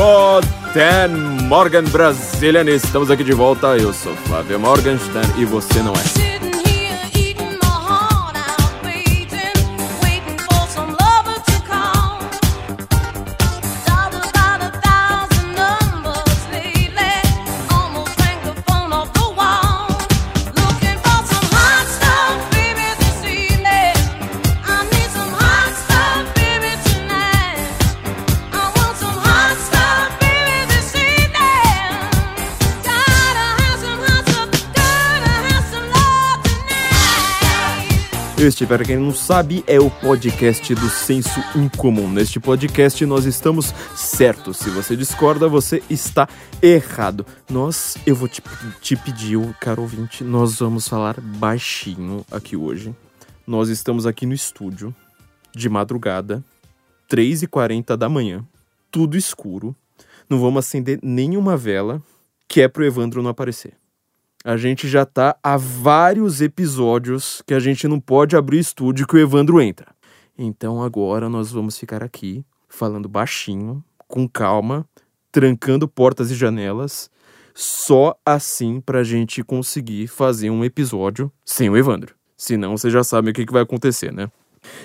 Guten Morgan Brazilian, estamos aqui de volta. Eu sou Flávio Morgenstern e você não é. Este, para quem não sabe, é o podcast do Senso Incomum. Neste podcast nós estamos certos. Se você discorda, você está errado. Nós, eu vou te, te pedir, caro ouvinte, nós vamos falar baixinho aqui hoje. Nós estamos aqui no estúdio, de madrugada, 3h40 da manhã, tudo escuro. Não vamos acender nenhuma vela, que é pro Evandro não aparecer. A gente já tá há vários episódios que a gente não pode abrir estúdio que o Evandro entra. Então agora nós vamos ficar aqui falando baixinho, com calma, trancando portas e janelas, só assim pra gente conseguir fazer um episódio sem o Evandro. Senão você já sabe o que, que vai acontecer, né?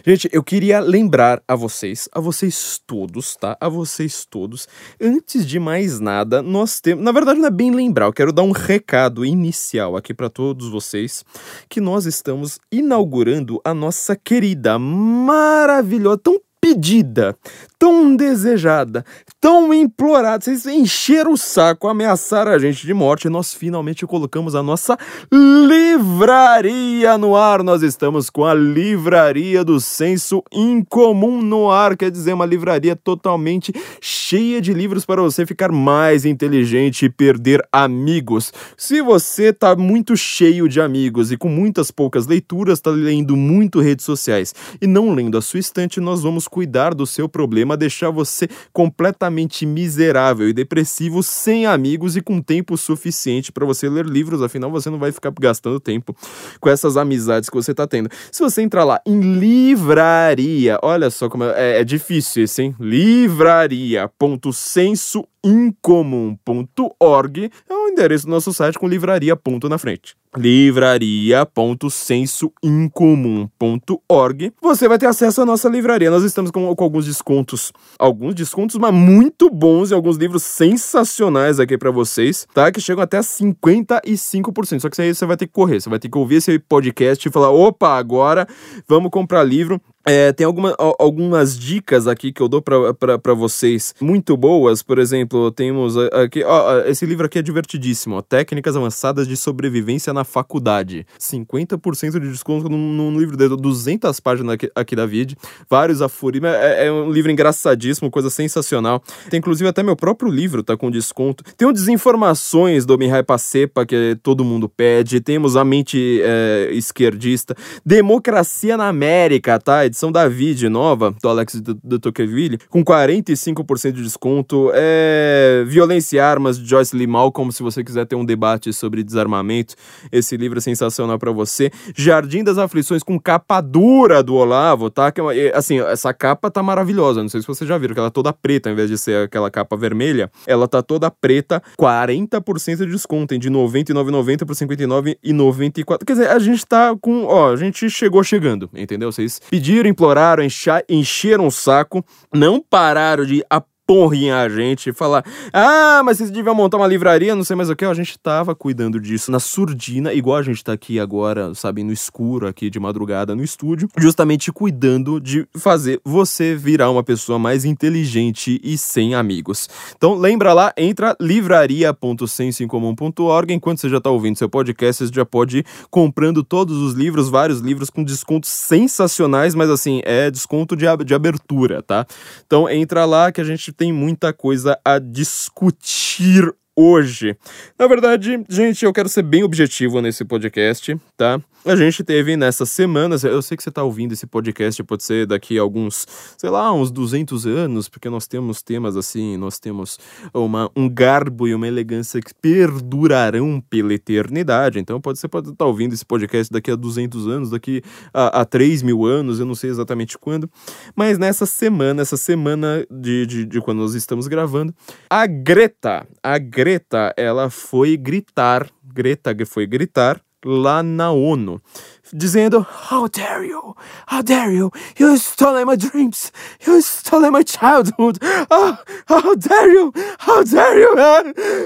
Gente, eu queria lembrar a vocês, a vocês todos, tá? A vocês todos. Antes de mais nada, nós temos. Na verdade, não é bem lembrar, eu quero dar um recado inicial aqui para todos vocês: que nós estamos inaugurando a nossa querida, maravilhosa, tão pedida, tão desejada, tão implorada. Vocês encheram o saco, ameaçaram a gente de morte nós finalmente colocamos a nossa livraria no ar. Nós estamos com a livraria do senso incomum no ar, quer dizer, uma livraria totalmente cheia de livros para você ficar mais inteligente e perder amigos. Se você tá muito cheio de amigos e com muitas poucas leituras, tá lendo muito redes sociais e não lendo a sua estante, nós vamos cuidar do seu problema, deixar você completamente miserável e depressivo, sem amigos e com tempo suficiente para você ler livros, afinal você não vai ficar gastando tempo com essas amizades que você está tendo. Se você entrar lá em livraria, olha só como é, é difícil esse, hein? Livraria.senso incomum.org é o endereço do nosso site com livraria ponto na frente. livraria.sensoincomum.org Você vai ter acesso à nossa livraria. Nós estamos com, com, alguns descontos, alguns descontos, mas muito bons e alguns livros sensacionais aqui para vocês, tá? Que chegam até 55%. Só que isso aí você vai ter que correr, você vai ter que ouvir esse podcast e falar: opa, agora vamos comprar livro. É, tem alguma, algumas dicas aqui que eu dou para vocês muito boas. Por exemplo, temos aqui. Ó, esse livro aqui é divertidíssimo. Ó, Técnicas Avançadas de Sobrevivência na Faculdade. 50% de desconto num, livro de 200 páginas aqui, aqui da VID. Vários aforismos. É, é, um livro engraçadíssimo, coisa sensacional. Tem inclusive até meu próprio livro, tá com desconto. Tem o Desinformações do Mihai Pacepa, que todo mundo pede. Temos A Mente é, Esquerdista. Democracia na América, tá? Edição da Vid nova, do Alex de Tocqueville, com 45% de desconto. É Violência e Armas, de Joyce Lee Malcolm, se você quiser ter um debate sobre desarmamento. Esse livro é sensacional para você. Jardim das Aflições, com capa dura do Olavo, tá? Que, é assim, essa capa tá maravilhosa. Não sei se vocês já viram, que ela é toda preta, ao invés de ser aquela capa vermelha. Ela tá toda preta, 40% de desconto, tem de 99,90 por 59,94. Quer dizer, a gente tá com. Ó, a gente chegou chegando, entendeu? Vocês pediram pediram, imploraram, encheram o saco, não pararam de porrinha a gente e falar: ah, mas vocês deviam montar uma livraria, não sei mais o que. A gente tava cuidando disso na surdina, igual a gente tá aqui agora, sabe, no escuro, aqui de madrugada no estúdio, justamente cuidando de fazer você virar uma pessoa mais inteligente e sem amigos. Então lembra lá, entra livraria.sensoincomum.org. Enquanto você já tá ouvindo seu podcast, você já pode ir comprando todos os livros, vários livros com descontos sensacionais, mas assim, é desconto de, de abertura, tá? Então entra lá que a gente tem muita coisa a discutir hoje. Na verdade, gente, eu quero ser bem objetivo nesse podcast, tá? A gente teve nessas semanas, eu sei que você tá ouvindo esse podcast, pode ser daqui a alguns, sei lá, uns 200 anos, porque nós temos temas assim, nós temos uma, um garbo e uma elegância que perdurarão pela eternidade. Então pode ser pode estar tá ouvindo esse podcast daqui a 200 anos, daqui a, a 3 mil anos, eu não sei exatamente quando. Mas nessa semana, essa semana de, de, de quando nós estamos gravando, a Greta, a Greta, ela foi gritar, Greta foi gritar lá na ONU, dizendo: How dare you? How dare you? You stole my dreams! You stole my childhood! Oh, how dare you? How dare you?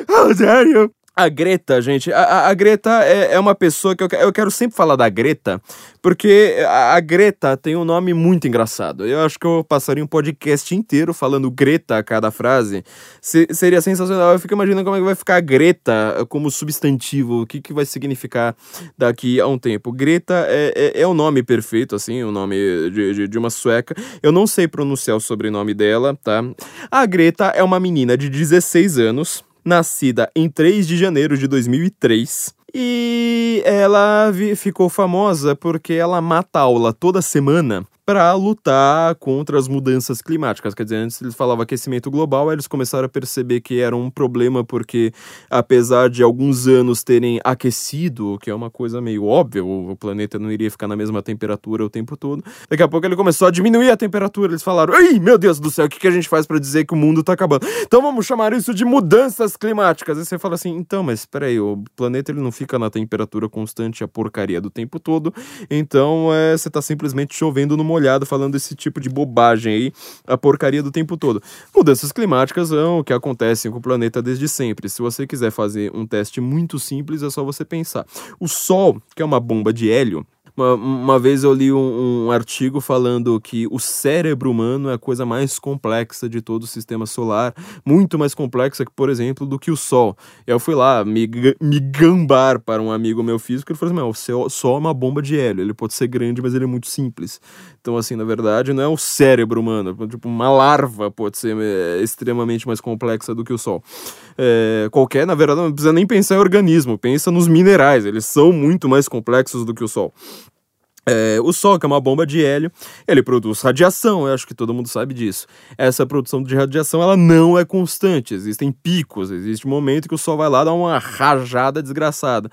How dare you? A Greta, gente, a, a Greta é, é, uma pessoa que eu, eu quero sempre falar da Greta, porque a, a, Greta tem um nome muito engraçado. Eu acho que eu passaria um podcast inteiro falando Greta a cada frase. Se, seria sensacional. Eu fico imaginando como é que vai ficar a Greta como substantivo, o que, que vai significar daqui a um tempo. Greta é, é, é o nome perfeito, assim, o nome de, de, de uma sueca. Eu não sei pronunciar o sobrenome dela, tá? A Greta é uma menina de 16 anos nascida em 3 de janeiro de 2003. E ela ficou famosa porque ela mata aula toda semana para lutar contra as mudanças climáticas. Quer dizer, antes eles falavam aquecimento global, aí eles começaram a perceber que era um problema porque, apesar de alguns anos terem aquecido, que é uma coisa meio óbvia, o planeta não iria ficar na mesma temperatura o tempo todo, daqui a pouco ele começou a diminuir a temperatura. Eles falaram: Ei, meu Deus do céu, o que, a gente faz para dizer que o mundo tá acabando? Então vamos chamar isso de mudanças climáticas. Aí você fala assim: então, mas peraí, o planeta ele não fica na temperatura constante a porcaria do tempo todo, então é, você tá simplesmente chovendo no molhado molhado falando esse tipo de bobagem aí, a porcaria do tempo todo. Mudanças climáticas são o que acontecem com o planeta desde sempre. Se você quiser fazer um teste muito simples, é só você pensar. O Sol, que é uma bomba de hélio, uma, uma vez eu li um, um, artigo falando que o cérebro humano é a coisa mais complexa de todo o sistema solar, muito mais complexa por exemplo, do que o Sol. Eu fui lá me, me gambar para um amigo meu físico, ele falou assim, o Sol é uma bomba de hélio, ele pode ser grande, mas ele é muito simples. Então, assim, na verdade, não é o cérebro humano, tipo, uma larva pode ser é, extremamente mais complexa do que o Sol. É, qualquer, na verdade, não precisa nem pensar em organismo, pensa nos minerais, eles são muito mais complexos do que o Sol. É, o Sol, que é uma bomba de hélio, ele produz radiação, eu acho que todo mundo sabe disso. Essa produção de radiação, ela não é constante, existem picos, existe um momento que o Sol vai lá dar uma rajada desgraçada.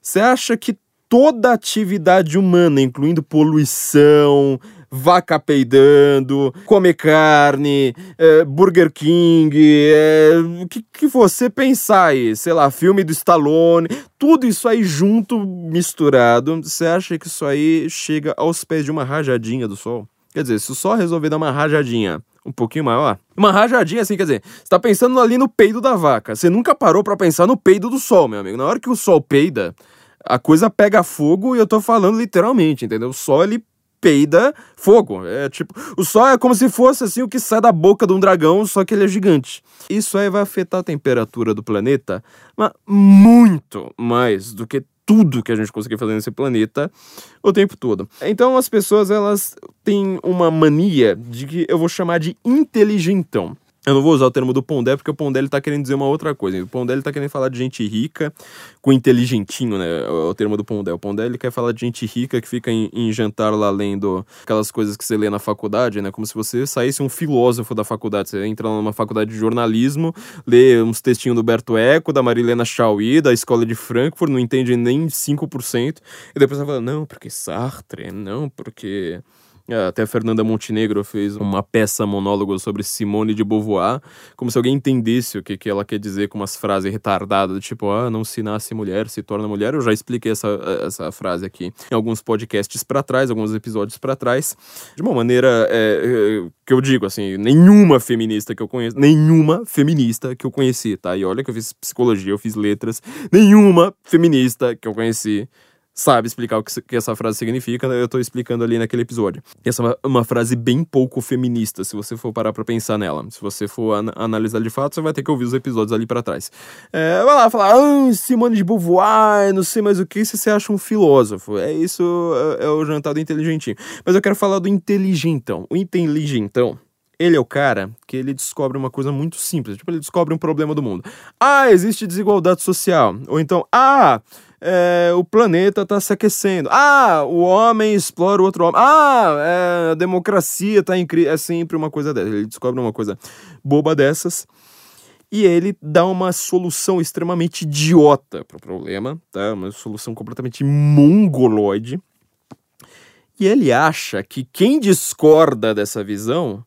Você acha que toda atividade humana, incluindo poluição, vaca peidando, comer carne, é, Burger King, é, o que, que você pensar aí, sei lá, filme do Stallone, tudo isso aí junto, misturado, você acha que isso aí chega aos pés de uma rajadinha do sol? Quer dizer, se o sol resolver dar uma rajadinha um pouquinho maior, uma rajadinha assim, quer dizer, você tá pensando ali no peido da vaca, você nunca parou para pensar no peido do sol, meu amigo. Na hora que o sol peida, a coisa pega fogo e eu tô falando literalmente, entendeu? O sol ele peida fogo. É tipo, o sol é como se fosse assim o que sai da boca de um dragão, só que ele é gigante. Isso aí vai afetar a temperatura do planeta, mas muito mais do que tudo que a gente conseguir fazer nesse planeta o tempo todo. Então as pessoas elas têm uma mania de que eu vou chamar de inteligentão. Eu não vou usar o termo do Pondé, porque o Pondé ele tá querendo dizer uma outra coisa. O Pondé ele tá querendo falar de gente rica com inteligentinho, né? É o termo do Pondé. O Pondé ele quer falar de gente rica que fica em, em, jantar lá lendo aquelas coisas que você lê na faculdade, né? Como se você saísse um filósofo da faculdade. Você entra numa faculdade de jornalismo, lê uns textinhos do Berto Eco, da Marilena Chauí, da Escola de Frankfurt, não entende nem 5%. E depois você fala, não, porque Sartre, não, porque até a Fernanda Montenegro fez uma peça monólogo sobre Simone de Beauvoir, como se alguém entendesse o que, que ela quer dizer com umas frases retardadas, tipo, ah, não se nasce mulher, se torna mulher. Eu já expliquei essa, essa frase aqui em alguns podcasts para trás, alguns episódios para trás, de uma maneira é, é, que eu digo, assim, nenhuma feminista que eu conheço, nenhuma feminista que eu conheci, tá? E olha que eu fiz psicologia, eu fiz letras, nenhuma feminista que eu conheci sabe explicar o que, essa frase significa, eu tô explicando ali naquele episódio. Essa é uma, uma frase bem pouco feminista, se você for parar pra pensar nela. Se você for an analisar de fato, você vai ter que ouvir os episódios ali para trás. É, vai lá falar, ah, Simone de Beauvoir, não sei mais o que, se você acha um filósofo. É isso, é, é o jantar do inteligentinho. Mas eu quero falar do inteligentão. O inteligentão Ele é o cara que ele descobre uma coisa muito simples. Tipo, ele descobre um problema do mundo. Ah, existe desigualdade social. Ou então, ah, é, o planeta está se aquecendo. Ah, o homem explora o outro homem. Ah, é, a democracia está em crise. É sempre uma coisa dessa. Ele descobre uma coisa boba dessas e ele dá uma solução extremamente idiota para o problema, tá? Uma solução completamente mongoloide. E ele acha que quem discorda dessa visão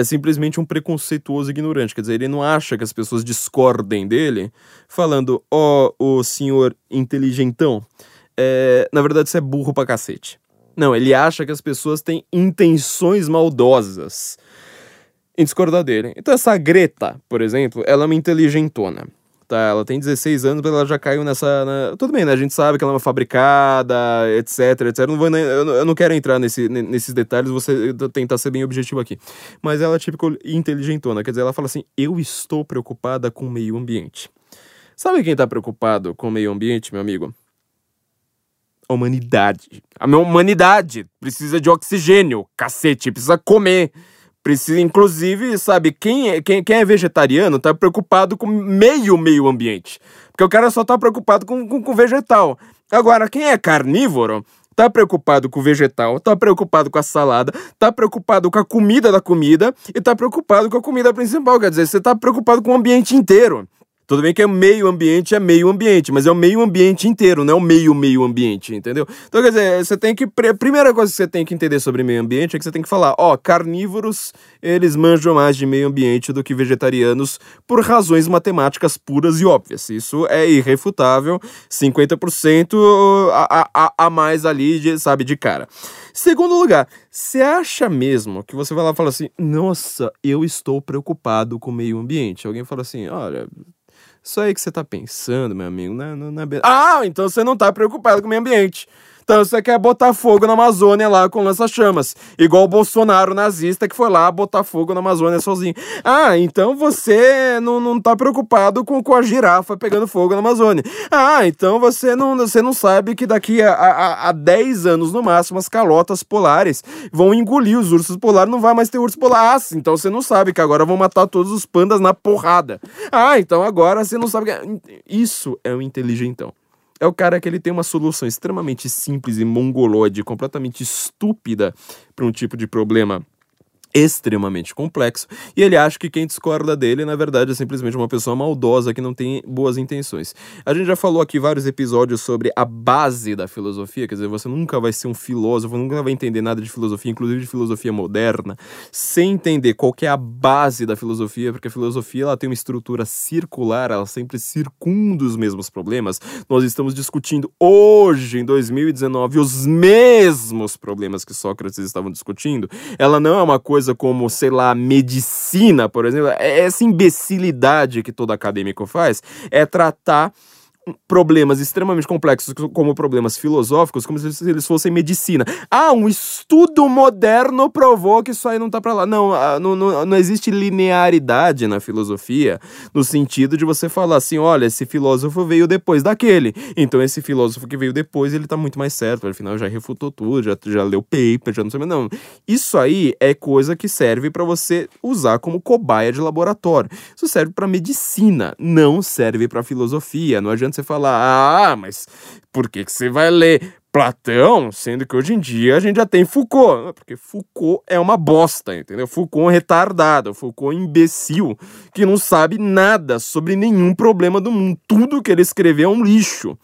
é simplesmente um preconceituoso ignorante. Quer dizer, ele não acha que as pessoas discordem dele, falando, ó, oh, o senhor inteligentão. É, na verdade, você é burro pra cacete. Não, ele acha que as pessoas têm intenções maldosas em discordar dele. Então, essa Greta, por exemplo, ela é uma inteligentona tá? Ela tem 16 anos, mas ela já caiu nessa. Na... Tudo bem, né? A gente sabe que ela é uma fabricada, etc, etc. Não vou, eu não quero entrar nesse, nesses detalhes, vou tentar ser bem objetivo aqui. Mas ela é tipo inteligentona, quer dizer, ela fala assim: eu estou preocupada com o meio ambiente. Sabe quem tá preocupado com o meio ambiente, meu amigo? A humanidade. A minha humanidade precisa de oxigênio, cacete, precisa comer. Precisa, inclusive, sabe, quem é, quem, quem é vegetariano tá preocupado com meio meio ambiente. Porque o cara só tá preocupado com, com, com vegetal. Agora, quem é carnívoro tá preocupado com o vegetal, tá preocupado com a salada, tá preocupado com a comida da comida e tá preocupado com a comida principal. Quer dizer, você tá preocupado com o ambiente inteiro. Tudo bem que é meio ambiente, é meio ambiente, mas é o meio ambiente inteiro, não é o meio meio ambiente, entendeu? Então, quer dizer, você tem que. A primeira coisa que você tem que entender sobre meio ambiente é que você tem que falar: ó, carnívoros, eles manjam mais de meio ambiente do que vegetarianos por razões matemáticas puras e óbvias. Isso é irrefutável, 50% a, a, a mais ali, de, sabe, de cara. Segundo lugar, você acha mesmo que você vai lá e fala assim: nossa, eu estou preocupado com o meio ambiente? Alguém fala assim: olha isso aí que você tá pensando, meu amigo, é, não, não é... Ah, então você não tá preocupado com o meio ambiente. Então você quer botar fogo na Amazônia lá com lança-chamas. Igual o Bolsonaro nazista que foi lá botar fogo na Amazônia sozinho. Ah, então você não, não tá preocupado com, com a girafa pegando fogo na Amazônia. Ah, então você não, você não sabe que daqui a, a, a 10 anos no máximo as calotas polares vão engolir os ursos polares, não vai mais ter urso polar. Ah, então você não sabe que agora vão matar todos os pandas na porrada. Ah, então agora você não sabe que. Isso é o inteligentão. É o cara que ele tem uma solução extremamente simples e mongolóide, completamente estúpida para um tipo de problema extremamente complexo e ele acha que quem discorda dele na verdade é simplesmente uma pessoa maldosa que não tem boas intenções. A gente já falou aqui vários episódios sobre a base da filosofia, quer dizer, você nunca vai ser um filósofo, nunca vai entender nada de filosofia, inclusive de filosofia moderna, sem entender qual é a base da filosofia, porque a filosofia ela tem uma estrutura circular, ela sempre circunda os mesmos problemas. Nós estamos discutindo hoje em 2019 os mesmos problemas que Sócrates estavam discutindo. Ela não é uma coisa coisa como, sei lá, medicina, por exemplo, é essa imbecilidade que todo acadêmico faz é tratar problemas extremamente complexos, como problemas filosóficos, como se eles fossem medicina. Ah, um estudo moderno provou que isso aí não tá para lá. Não, ah, não, não, não existe linearidade na filosofia, no sentido de você falar assim: olha, esse filósofo veio depois daquele. Então, esse filósofo que veio depois, ele tá muito mais certo. Afinal, já refutou tudo, já, já leu paper, já não sei. Não. Isso aí é coisa que serve para você usar como cobaia de laboratório. Isso serve para medicina, não serve para filosofia. Não adianta você falar, ah, mas por que, que você vai ler Platão, sendo que hoje em dia a gente já tem Foucault? Porque Foucault é uma bosta, entendeu? Foucault é um retardado, Foucault é um imbecil que não sabe nada sobre nenhum problema do mundo. Tudo que ele escreveu é um lixo.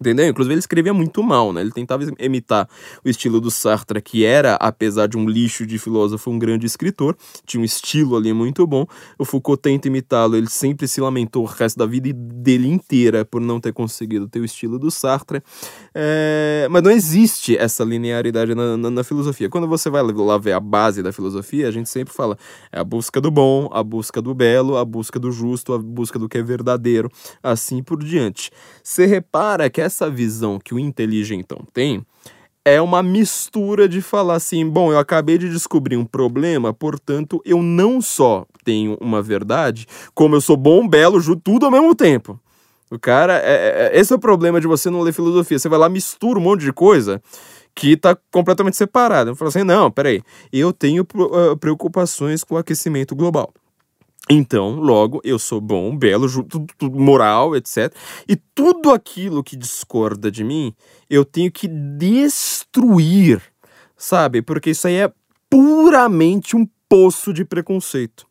Entendeu? Inclusive ele escrevia muito mal, né? Ele tentava imitar o estilo do Sartre, que era, apesar de um lixo de filósofo, um grande escritor. Tinha um estilo ali muito bom. O Foucault tenta imitá-lo, ele sempre se lamentou o resto da vida dele inteira por não ter conseguido ter o estilo do Sartre. É... Mas não existe essa linearidade na, na, na, filosofia. Quando você vai lá ver a base da filosofia, a gente sempre fala é a busca do bom, a busca do belo, a busca do justo, a busca do que é verdadeiro, assim por diante. Você repara que essa visão que o inteligentão tem é uma mistura de falar assim: bom, eu acabei de descobrir um problema, portanto, eu não só tenho uma verdade, como eu sou bom, belo, tudo ao mesmo tempo. O cara, é, é, esse é o problema de você não ler filosofia. Você vai lá, mistura um monte de coisa que tá completamente separado. Eu falo assim: não, peraí, eu tenho uh, preocupações com o aquecimento global. Então, logo, eu sou bom, belo, tudo, tudo, moral, etc. E tudo aquilo que discorda de mim, eu tenho que destruir, sabe? Porque isso aí é puramente um poço de preconceito.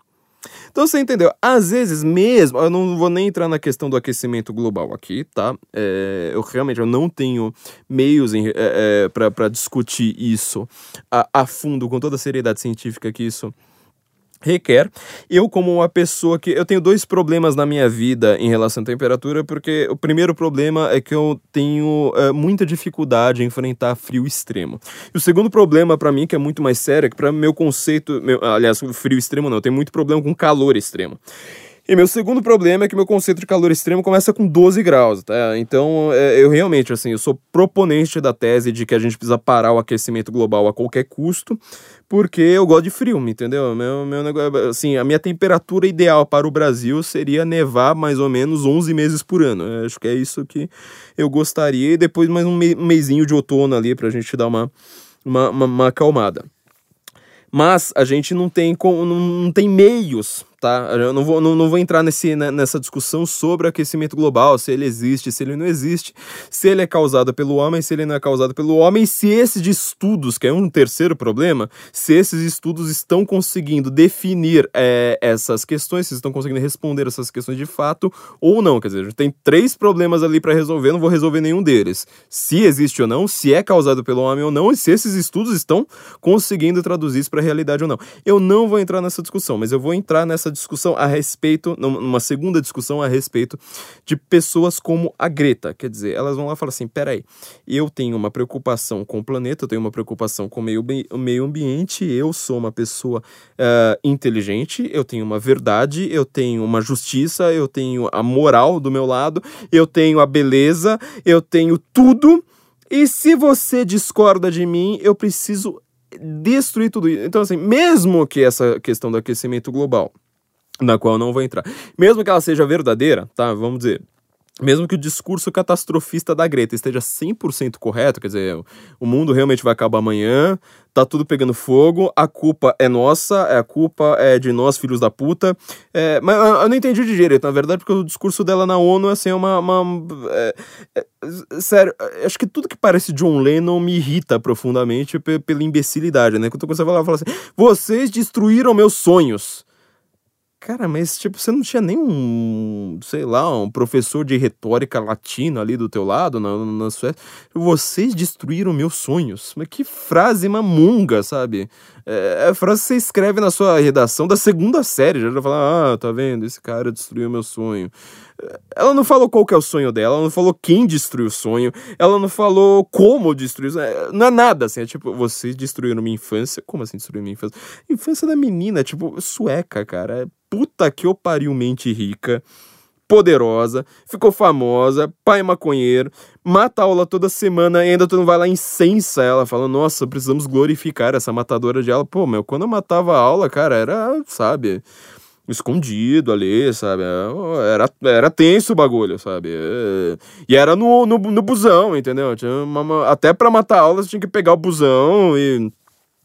Então você entendeu? Às vezes mesmo, eu não vou nem entrar na questão do aquecimento global aqui, tá? É, eu realmente eu não tenho meios é, é, para discutir isso a, a fundo, com toda a seriedade científica que isso requer. Eu, como uma pessoa que. Eu tenho dois problemas na minha vida em relação à temperatura, porque o primeiro problema é que eu tenho é, muita dificuldade em enfrentar frio extremo. E o segundo problema para mim, que é muito mais sério, é que para meu conceito. Meu, aliás, frio extremo não, eu tenho muito problema com calor extremo. E meu segundo problema é que meu conceito de calor extremo começa com 12 graus, tá? Então, é, eu realmente, assim, eu sou proponente da tese de que a gente precisa parar o aquecimento global a qualquer custo, porque eu gosto de frio, entendeu? Meu, meu negócio, assim, a minha temperatura ideal para o Brasil seria nevar mais ou menos 11 meses por ano. Eu acho que é isso que eu gostaria, e depois mais um, me, mesinho de outono ali pra gente dar uma, uma, uma, uma acalmada. Mas a gente não tem, não tem meios tá? Eu não vou, não, não vou entrar nesse, né, nessa discussão sobre aquecimento global, se ele existe, se ele não existe, se ele é causado pelo homem, se ele não é causado pelo homem, se esses estudos, que é um terceiro problema, se esses estudos estão conseguindo definir é, essas questões, se estão conseguindo responder essas questões de fato ou não. Quer dizer, a gente tem três problemas ali para resolver, não vou resolver nenhum deles. Se existe ou não, se é causado pelo homem ou não, e se esses estudos estão conseguindo traduzir isso para a realidade ou não. Eu não vou entrar nessa discussão, mas eu vou entrar nessa discussão a respeito, numa segunda discussão a respeito de pessoas como a Greta. Quer dizer, elas vão lá e falam assim: peraí, eu tenho uma preocupação com o planeta, eu tenho uma preocupação com o meio, meio ambiente, eu sou uma pessoa uh, inteligente, eu tenho uma verdade, eu tenho uma justiça, eu tenho a moral do meu lado, eu tenho a beleza, eu tenho tudo. E se você discorda de mim, eu preciso destruir tudo isso. Então, assim, mesmo que essa questão do aquecimento global na qual não vou entrar. Mesmo que ela seja verdadeira, tá? Vamos dizer, mesmo que o discurso catastrofista da Greta esteja 100% correto, quer dizer, o mundo realmente vai acabar amanhã, tá tudo pegando fogo, a culpa é nossa, a culpa é de nós, filhos da puta. É, mas eu não entendi de direito, na verdade, porque o discurso dela na ONU assim, é uma. uma é, é, sério, acho que tudo que parece John Lennon me irrita profundamente pela imbecilidade, né? Quando você fala, fala assim: vocês destruíram meus sonhos. Cara, mas tipo, você não tinha nem um, sei lá, um professor de retórica latino ali do teu lado na, na sua... Vocês destruíram meus sonhos. Mas que frase mamunga, sabe? É, é a frase que você escreve na sua redação da segunda série. Já fala, ah, tá vendo? Esse cara destruiu meu sonho. Ela não falou qual que é o sonho dela, ela não falou quem destruiu o sonho, ela não falou como destruiu. Não é nada assim, é tipo, vocês destruíram minha infância. Como assim destruíram minha infância? Infância da menina, tipo, sueca, cara. Puta que eu pariu mente rica poderosa, ficou famosa, pai maconheiro, mata aula toda semana e ainda tu não vai lá incensa ela, fala, nossa, precisamos glorificar essa matadora de aula. Pô, meu, quando eu matava a aula, cara, era, sabe, escondido ali, sabe? Era, era tenso o bagulho, sabe? E era no, no, no busão, entendeu? Uma, até pra matar aula você tinha que pegar o busão e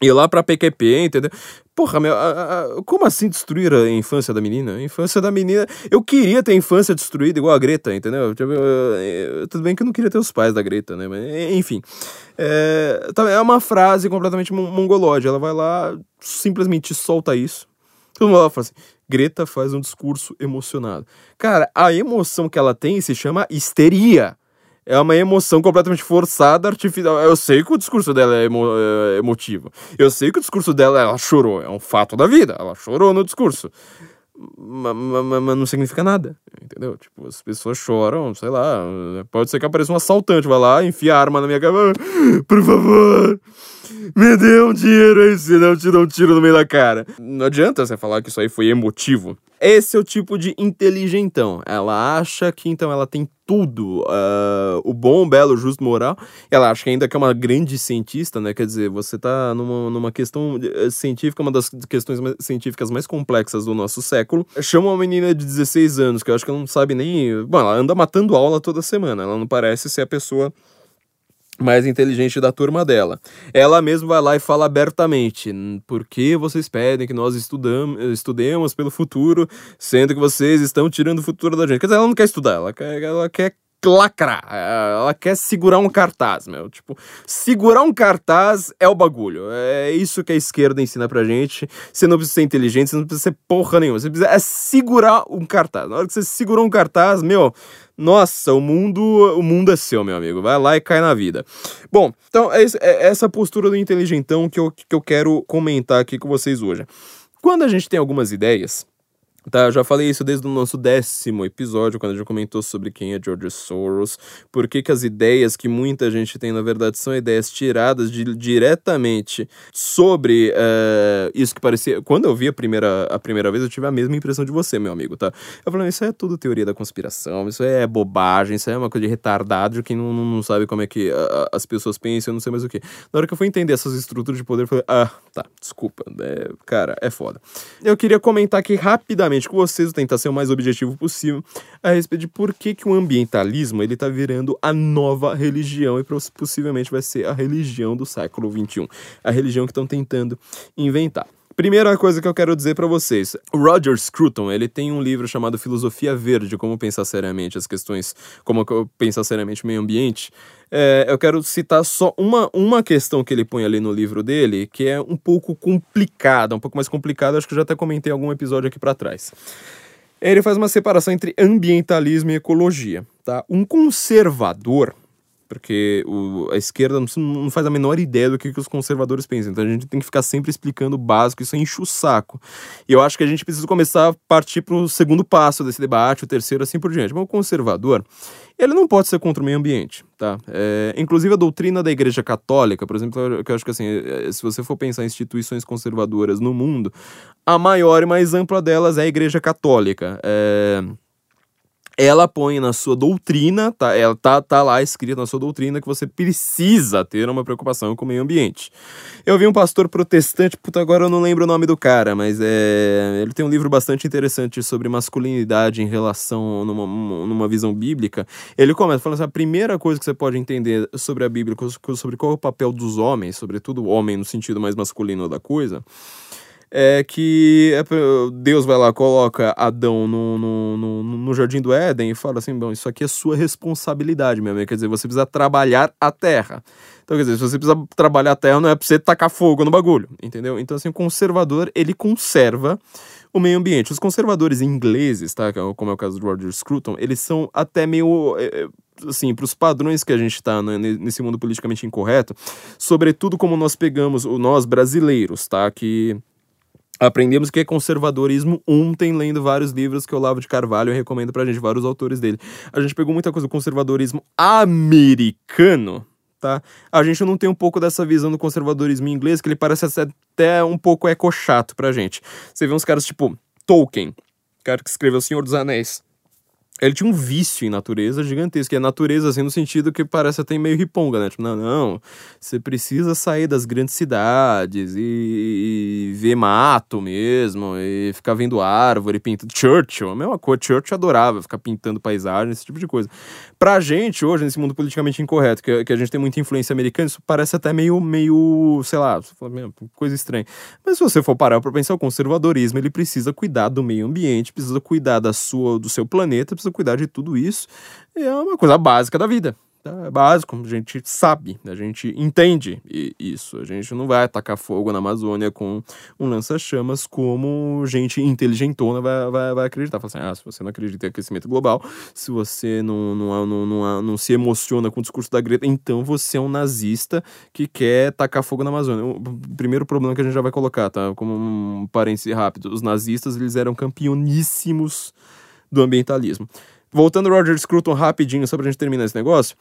ir lá pra PQP, entendeu? Porra, meu, a, a, como assim destruir a infância da menina? A infância da menina. Eu queria ter a infância destruída igual a Greta, entendeu? Tipo, tudo bem que eu não queria ter os pais da Greta, né? Mas, enfim. É, tá, é uma frase completamente mongolóide. Ela vai lá, simplesmente solta isso. Todo mundo fala assim: Greta faz um discurso emocionado. Cara, a emoção que ela tem se chama histeria. É uma emoção completamente forçada, artificial. Eu sei que o discurso dela é, emo é emotivo. Eu sei que o discurso dela, ela chorou. É um fato da vida. Ela chorou no discurso. Mas, mas não significa nada, entendeu? Tipo, as pessoas choram, sei lá. Pode ser que apareça um assaltante, vai lá, enfia a arma na minha cabeça. Por favor, me dê um dinheiro aí, senão eu te dou um tiro no meio da cara. Não adianta você falar que isso aí foi emotivo. Esse é o tipo de inteligentão. Ela acha que então ela tem tudo, uh, o bom, o belo, o justo, moral. Ela acha que ainda que é uma grande cientista, né? Quer dizer, você tá numa, numa questão eh, científica, uma das questões científicas mais complexas do nosso século. Chama uma menina de 16 anos, que eu acho que ela não sabe nem. Bom, ela anda matando aula toda semana. Ela não parece ser a pessoa mais inteligente da turma dela. Ela mesma vai lá e fala abertamente: por que vocês pedem que nós estudamos, estudemos pelo futuro, sendo que vocês estão tirando o futuro da gente? Quer dizer, ela não quer estudar, ela quer, ela quer lacrar. Ela quer segurar um cartaz, meu. Tipo, segurar um cartaz é o bagulho. É isso que a esquerda ensina pra gente. Você não precisa ser inteligente, você não precisa ser porra nenhuma. Você precisa é segurar um cartaz. Na hora que você segurou um cartaz, meu, nossa, o mundo, o mundo é seu, meu amigo. Vai lá e cai na vida. Bom, então é, é essa postura do inteligentão que eu, que eu quero comentar aqui com vocês hoje. Quando a gente tem algumas ideias, Tá, eu já falei isso desde o nosso décimo episódio, quando a gente comentou sobre quem é George Soros, por que, que as ideias que muita gente tem, na verdade, são ideias tiradas de, diretamente sobre uh, isso que parecia. Quando eu vi a primeira, a primeira vez, eu tive a mesma impressão de você, meu amigo, tá? Eu falei, isso é tudo teoria da conspiração, isso é bobagem, isso é uma coisa de retardado de quem não, não, sabe como é que as pessoas pensam, não sei mais o que. Na hora que eu fui entender essas estruturas de poder, eu falei, ah, tá, desculpa, é, cara, é foda. Eu queria comentar aqui rapidamente com vocês, tentar ser o mais objetivo possível, a respeito de por que, que o ambientalismo ele tá virando a nova religião e possivelmente vai ser a religião do século XXI. A religião que estão tentando inventar. Primeira coisa que eu quero dizer para vocês, Roger Scruton, ele tem um livro chamado Filosofia Verde, como pensar seriamente as questões, como pensar seriamente o meio ambiente. É, eu quero citar só uma, uma questão que ele põe ali no livro dele, que é um pouco complicada, um pouco mais complicada, acho que eu já até comentei em algum episódio aqui para trás. Ele faz uma separação entre ambientalismo e ecologia, tá? Um conservador, porque o, a esquerda não, faz a menor ideia do que, que os conservadores pensam. Então a gente tem que ficar sempre explicando o básico, isso enche o saco. E eu acho que a gente precisa começar a partir para o segundo passo desse debate, o terceiro, assim por diante. Mas o conservador, ele não pode ser contra o meio ambiente, tá? É, inclusive a doutrina da Igreja Católica, por exemplo, que eu acho que assim, é, se você for pensar em instituições conservadoras no mundo, a maior e mais ampla delas é a Igreja Católica. É ela põe na sua doutrina, tá? Ela tá, tá lá escrito na sua doutrina que você precisa ter uma preocupação com o meio ambiente. Eu vi um pastor protestante, puta, agora eu não lembro o nome do cara, mas é, ele tem um livro bastante interessante sobre masculinidade em relação numa, numa visão bíblica. Ele começa falando assim, a primeira coisa que você pode entender sobre a Bíblia, sobre qual é o papel dos homens, sobretudo o homem no sentido mais masculino da coisa, é que é Deus vai lá, coloca Adão no, no, no, no, jardim do Éden e fala assim: bom, isso aqui é sua responsabilidade, meu amigo. Quer dizer, você precisa trabalhar a terra. Então, quer dizer, se você precisa trabalhar a terra, não é pra você tacar fogo no bagulho, entendeu? Então, assim, o conservador, ele conserva o meio ambiente. Os conservadores ingleses, tá? É como é o caso do Roger Scruton, eles são até meio. É, assim, para os padrões que a gente está né, nesse mundo politicamente incorreto, sobretudo como nós pegamos, nós brasileiros, tá? Que Aprendemos que é conservadorismo ontem, lendo vários livros que o Olavo de Carvalho recomenda pra gente, vários autores dele. A gente pegou muita coisa do conservadorismo americano, tá? A gente não tem um pouco dessa visão do conservadorismo inglês, que ele parece até um pouco eco-chato pra gente. Você vê uns caras tipo Tolkien, cara que escreveu O Senhor dos Anéis ele tinha um vício em natureza gigantesco. E a natureza, assim, no sentido que parece até meio riponga, né? Tipo, não, não, você precisa sair das grandes cidades e, e ver mato mesmo, e ficar vendo árvore, pintando. Churchill, a mesma coisa. Churchill adorava ficar pintando paisagem, esse tipo de coisa. Pra gente, hoje, nesse mundo politicamente incorreto, que, que a gente tem muita influência americana, isso parece até meio, meio sei lá, coisa estranha. Mas se você for parar pra pensar, o conservadorismo, ele precisa cuidar do meio ambiente, precisa cuidar da sua, do seu planeta, precisa cuidar de tudo isso. É uma coisa básica da vida. Tá? É básico, a gente sabe, a gente entende isso. A gente não vai atacar fogo na Amazônia com um lança-chamas como gente inteligentona vai, vai, vai acreditar. Fala assim, ah, se você não acredita em aquecimento global, se você não, não, não, não, não se emociona com o discurso da Greta, então você é um nazista que quer tacar fogo na Amazônia. O primeiro problema que a gente já vai colocar, tá? Como um parêntese rápido, os nazistas, eles eram campeoníssimos do ambientalismo. Voltando ao Roger Scruton rapidinho, só pra gente terminar esse negócio.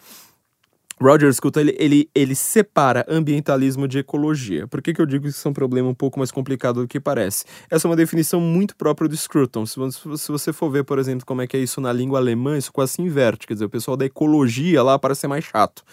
Roger Scruton, ele, ele, ele separa ambientalismo de ecologia. Por que, que eu digo que isso é um problema um pouco mais complicado do que parece? Essa é uma definição muito própria do Scruton. Se, se você for ver, por exemplo, como é que é isso na língua alemã, isso quase se inverte. Quer dizer, o pessoal da ecologia lá parece ser mais chato.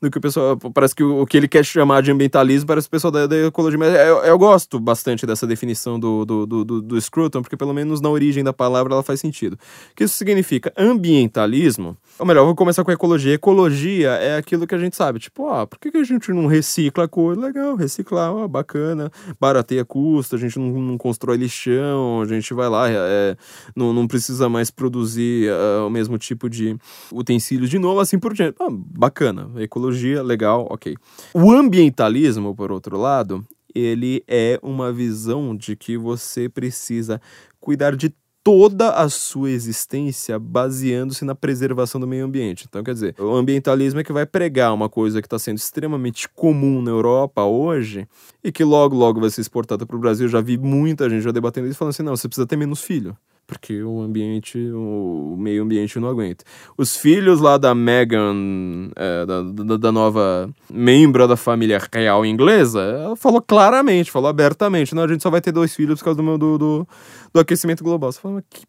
do que o pessoal. Parece que o, o que ele quer chamar de ambientalismo parece o pessoal da, da ecologia. Mas eu, eu, gosto bastante dessa definição do, do, do, do, do Scruton, porque pelo menos na origem da palavra ela faz sentido. O que isso significa? Ambientalismo. Ou melhor, vou começar com ecologia. Ecologia é aquilo que a gente sabe. Tipo, ah, por que, que a gente não recicla coisa? Legal, reciclar, ó, bacana. Barateia custo, a gente não, não constrói lixão, a gente vai lá, é, não, não precisa mais produzir uh, o mesmo tipo de utensílios de novo, assim por diante. Ah, bacana, ecologia, legal, ok. O ambientalismo, por outro lado, ele é uma visão de que você precisa cuidar de toda a sua existência baseando-se na preservação do meio ambiente. Então, quer dizer, o ambientalismo é que vai pregar uma coisa que está sendo extremamente comum na Europa hoje e que logo, logo vai ser exportada para o Brasil. Já vi muita gente já debatendo isso, falando assim: não, você precisa ter menos filho porque o ambiente, o meio ambiente não aguenta. Os filhos lá da Meghan, é, da, da, da, nova membro da família real inglesa, ela falou claramente, falou abertamente, não, a gente só vai ter dois filhos por causa do, do, do, do aquecimento global. Você fala, que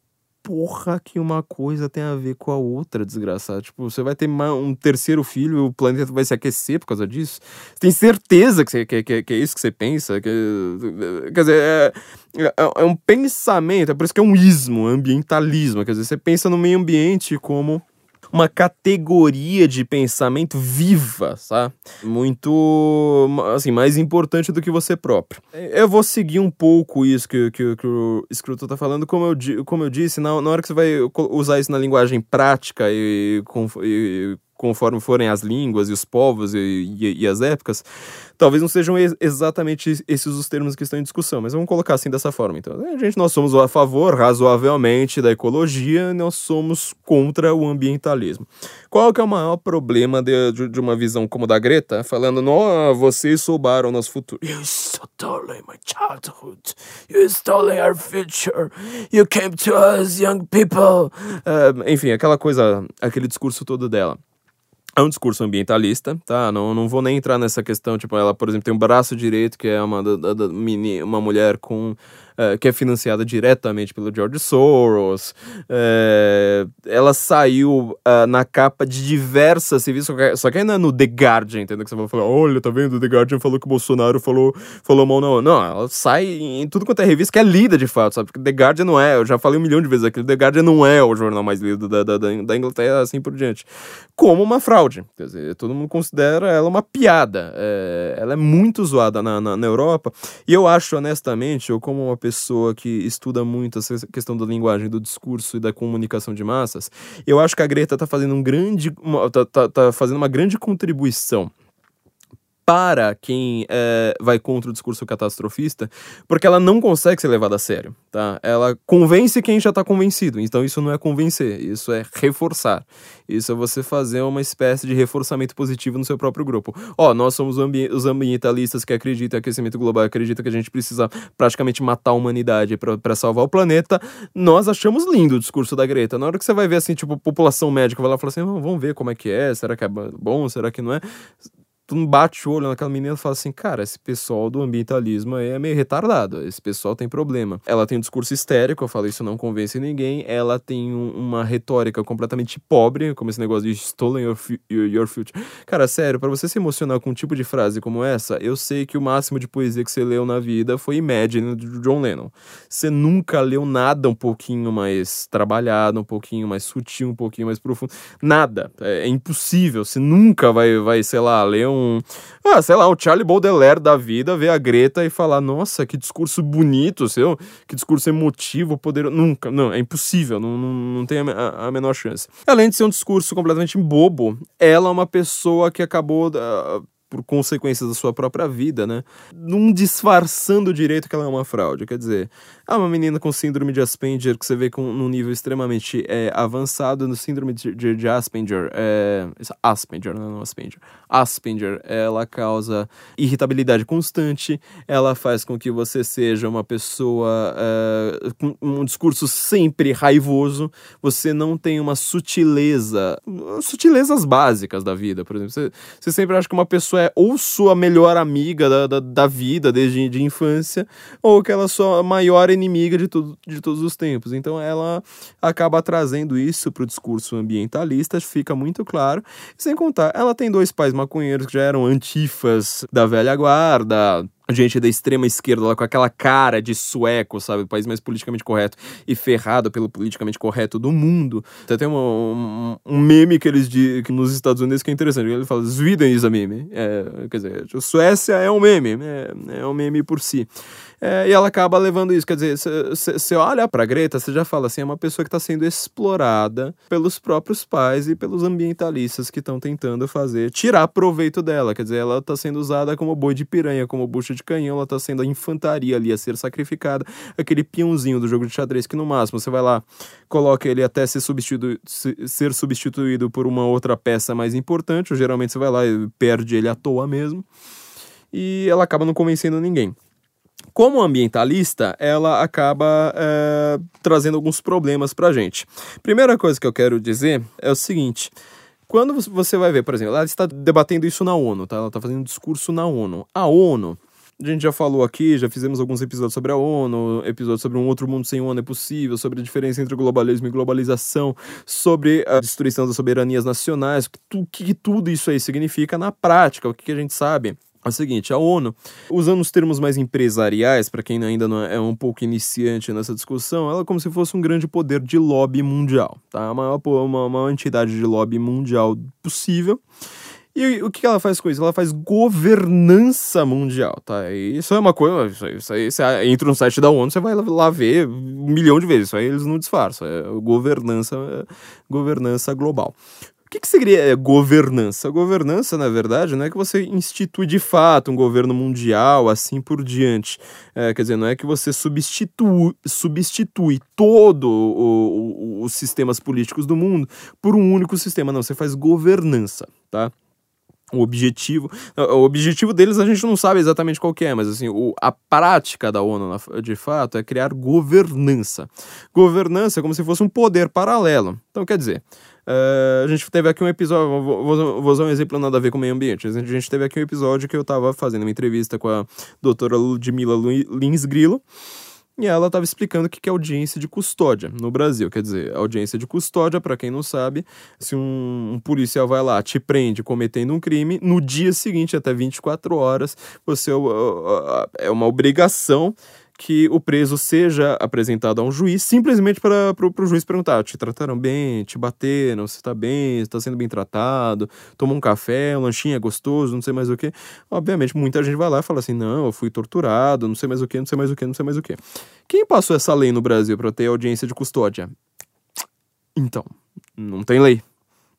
porra que uma coisa tem a ver com a outra, desgraçado. Tipo, você vai ter um terceiro filho e o planeta vai se aquecer por causa disso? Você tem certeza que, você, que, que, que é isso que você pensa? Que, quer dizer, é, é, é, um pensamento, é por isso que é um ismo, ambientalismo. Quer dizer, você pensa no meio ambiente como uma categoria de pensamento viva, sabe? Muito, assim, mais importante do que você próprio. Eu vou seguir um pouco isso que, que, que o Scruton tá falando, como eu, como eu disse, na, na hora que você vai usar isso na linguagem prática e, e conforme forem as línguas e os povos e, e, e as épocas, talvez não sejam ex exatamente esses os termos que estão em discussão, mas vamos colocar assim dessa forma. Então, a gente, nós somos a favor, razoavelmente, da ecologia, nós somos contra o ambientalismo. Qual que é o maior problema de, de, de uma visão como da Greta, falando, não, vocês soubaram nosso futuro. You stole my childhood. You stole our future. You came to us, young people. Uh, enfim, aquela coisa, aquele discurso todo dela é um discurso ambientalista, tá? Não, não vou nem entrar nessa questão, tipo, ela, por exemplo, tem um braço direito que é uma, da, da, uma mulher com é, que é financiada diretamente pelo George Soros. É, ela saiu uh, na capa de diversas revistas, só que ainda no The Guardian, entendeu? Que você vai falar, olha, tá vendo? The Guardian falou que o Bolsonaro falou, falou mal, não. Não, ela sai em tudo quanto é revista que é lida de fato, sabe? Porque The Guardian não é, eu já falei um milhão de vezes aqui, The Guardian não é o jornal mais lido da, da, da Inglaterra, assim por diante. Como uma fraude. Quer dizer, todo mundo considera ela uma piada. É, ela é muito zoada na, na, na Europa. E eu acho, honestamente, eu como uma pessoa pessoa que estuda muito essa questão da linguagem, do discurso e da comunicação de massas, eu acho que a Greta está fazendo um grande, uma, tá, tá, tá fazendo uma grande contribuição para quem é, vai contra o discurso catastrofista, porque ela não consegue ser levada a sério, tá? Ela convence quem já está convencido, então isso não é convencer, isso é reforçar. Isso é você fazer uma espécie de reforçamento positivo no seu próprio grupo. Ó, nós somos ambi os ambientalistas que acreditam em aquecimento global, acreditam que a gente precisa praticamente matar a humanidade para salvar o planeta. Nós achamos lindo o discurso da Greta. Na hora que você vai ver assim, tipo, população médica vai lá e fala assim: vamos ver como é que é, será que é bom, será que não é? Tu não bate o olho naquela menina e fala assim, cara, esse pessoal do ambientalismo é meio retardado, esse pessoal tem problema. Ela tem um discurso histérico, eu falo isso não convence ninguém, ela tem um, uma retórica completamente pobre, como esse negócio de stolen your, your future. Cara, sério, para você se emocionar com um tipo de frase como essa, eu sei que o máximo de poesia que você leu na vida foi Imagine, do John Lennon. Você nunca leu nada um pouquinho mais trabalhado, um pouquinho mais sutil, um pouquinho mais profundo. Nada. É, é impossível. Você nunca vai, vai, sei lá, ler um um. Ah, sei lá, o Charlie Baudelaire da vida ver a Greta e falar: nossa, que discurso bonito, seu, que discurso emotivo, poderoso. Nunca, não, é impossível, não, não, não tem a, a, menor chance. Além de ser um discurso completamente bobo, ela é uma pessoa que acabou. Uh, por consequências da sua própria vida, né? Não disfarçando direito que ela é uma fraude. Quer dizer, é uma menina com síndrome de Asperger que você vê com num nível extremamente é, avançado no síndrome de, de, de Asperger. É, Asperger, não, não Asperger. Asperger, ela causa irritabilidade constante, ela faz com que você seja uma pessoa é, com um discurso sempre raivoso, você não tem uma sutileza, sutilezas básicas da vida, por exemplo. Você, você sempre acha que uma pessoa pessoa é ou sua melhor amiga da, da, da vida desde de infância, ou que ela é sua maior inimiga de, tudo, de todos os tempos. Então ela acaba trazendo isso para o discurso ambientalista, fica muito claro. Sem contar, ela tem dois pais maconheiros que já eram antifas da velha guarda, gente da extrema esquerda lá com aquela cara de sueco, sabe? O país mais politicamente correto e ferrado pelo politicamente correto do mundo. Até tem um, um, meme que eles dizem nos Estados Unidos que é interessante. Ele fala, Sweden is a meme. É, quer dizer, Suécia é um meme, é, é um meme por si. É, e ela acaba levando isso. Quer dizer, você olha pra Greta, você já fala assim: é uma pessoa que está sendo explorada pelos próprios pais e pelos ambientalistas que estão tentando fazer, tirar proveito dela. Quer dizer, ela está sendo usada como boi de piranha, como bucha de canhão, ela está sendo a infantaria ali a ser sacrificada. Aquele peãozinho do jogo de xadrez que no máximo você vai lá, coloca ele até ser, substitu ser substituído por uma outra peça mais importante, ou geralmente você vai lá e perde ele à toa mesmo. E ela acaba não convencendo ninguém como ambientalista, ela acaba é, trazendo alguns problemas para a gente. Primeira coisa que eu quero dizer é o seguinte. Quando você vai ver, por exemplo, ela está debatendo isso na ONU, tá? Ela está fazendo um discurso na ONU. A ONU, a gente já falou aqui, já fizemos alguns episódios sobre a ONU, episódios sobre um outro mundo sem ONU é possível, sobre a diferença entre globalismo e globalização, sobre a destruição das soberanias nacionais, o que, que tudo isso aí significa na prática, o que, que a gente sabe é o seguinte, a ONU, usando os termos mais empresariais, para quem ainda não é, é um pouco iniciante nessa discussão, ela é como se fosse um grande poder de lobby mundial, tá? A maior, uma, uma entidade de lobby mundial possível. E o que ela faz com isso? Ela faz governança mundial, tá? E isso é uma coisa. Isso aí, isso aí, você entra no site da ONU, você vai lá ver um milhão de vezes. Isso aí eles não disfarçam. É governança, é governança global que, que seria é, governança? Governança, na verdade, não é que você institui de fato um governo mundial, assim por diante. É, quer dizer, não é que você substitui, substitui todo o, o, os sistemas políticos do mundo por um único sistema. Não, você faz governança, tá? O objetivo, o objetivo deles a gente não sabe exatamente qual é, mas assim, o, a prática da ONU de fato é criar governança. Governança é como se fosse um poder paralelo. Então, quer dizer, Uh, a gente teve aqui um episódio, vou, vou, usar um exemplo nada a ver com o meio ambiente. A gente teve aqui um episódio que eu estava fazendo uma entrevista com a doutora Ludmila Lins Grilo. E ela estava explicando o que é audiência de custódia no Brasil. Quer dizer, audiência de custódia, para quem não sabe, se um, um, policial vai lá, te prende cometendo um crime, no dia seguinte, até 24 horas, você é uma obrigação que o preso seja apresentado a um juiz simplesmente para o juiz perguntar: te trataram bem, te bateram, você está bem, está sendo bem tratado, tomou um café, um lanchinho é gostoso, não sei mais o que. Obviamente, muita gente vai lá e fala assim: não, eu fui torturado, não sei mais o que, não sei mais o que, não sei mais o que. Quem passou essa lei no Brasil para ter audiência de custódia? Então, não tem lei.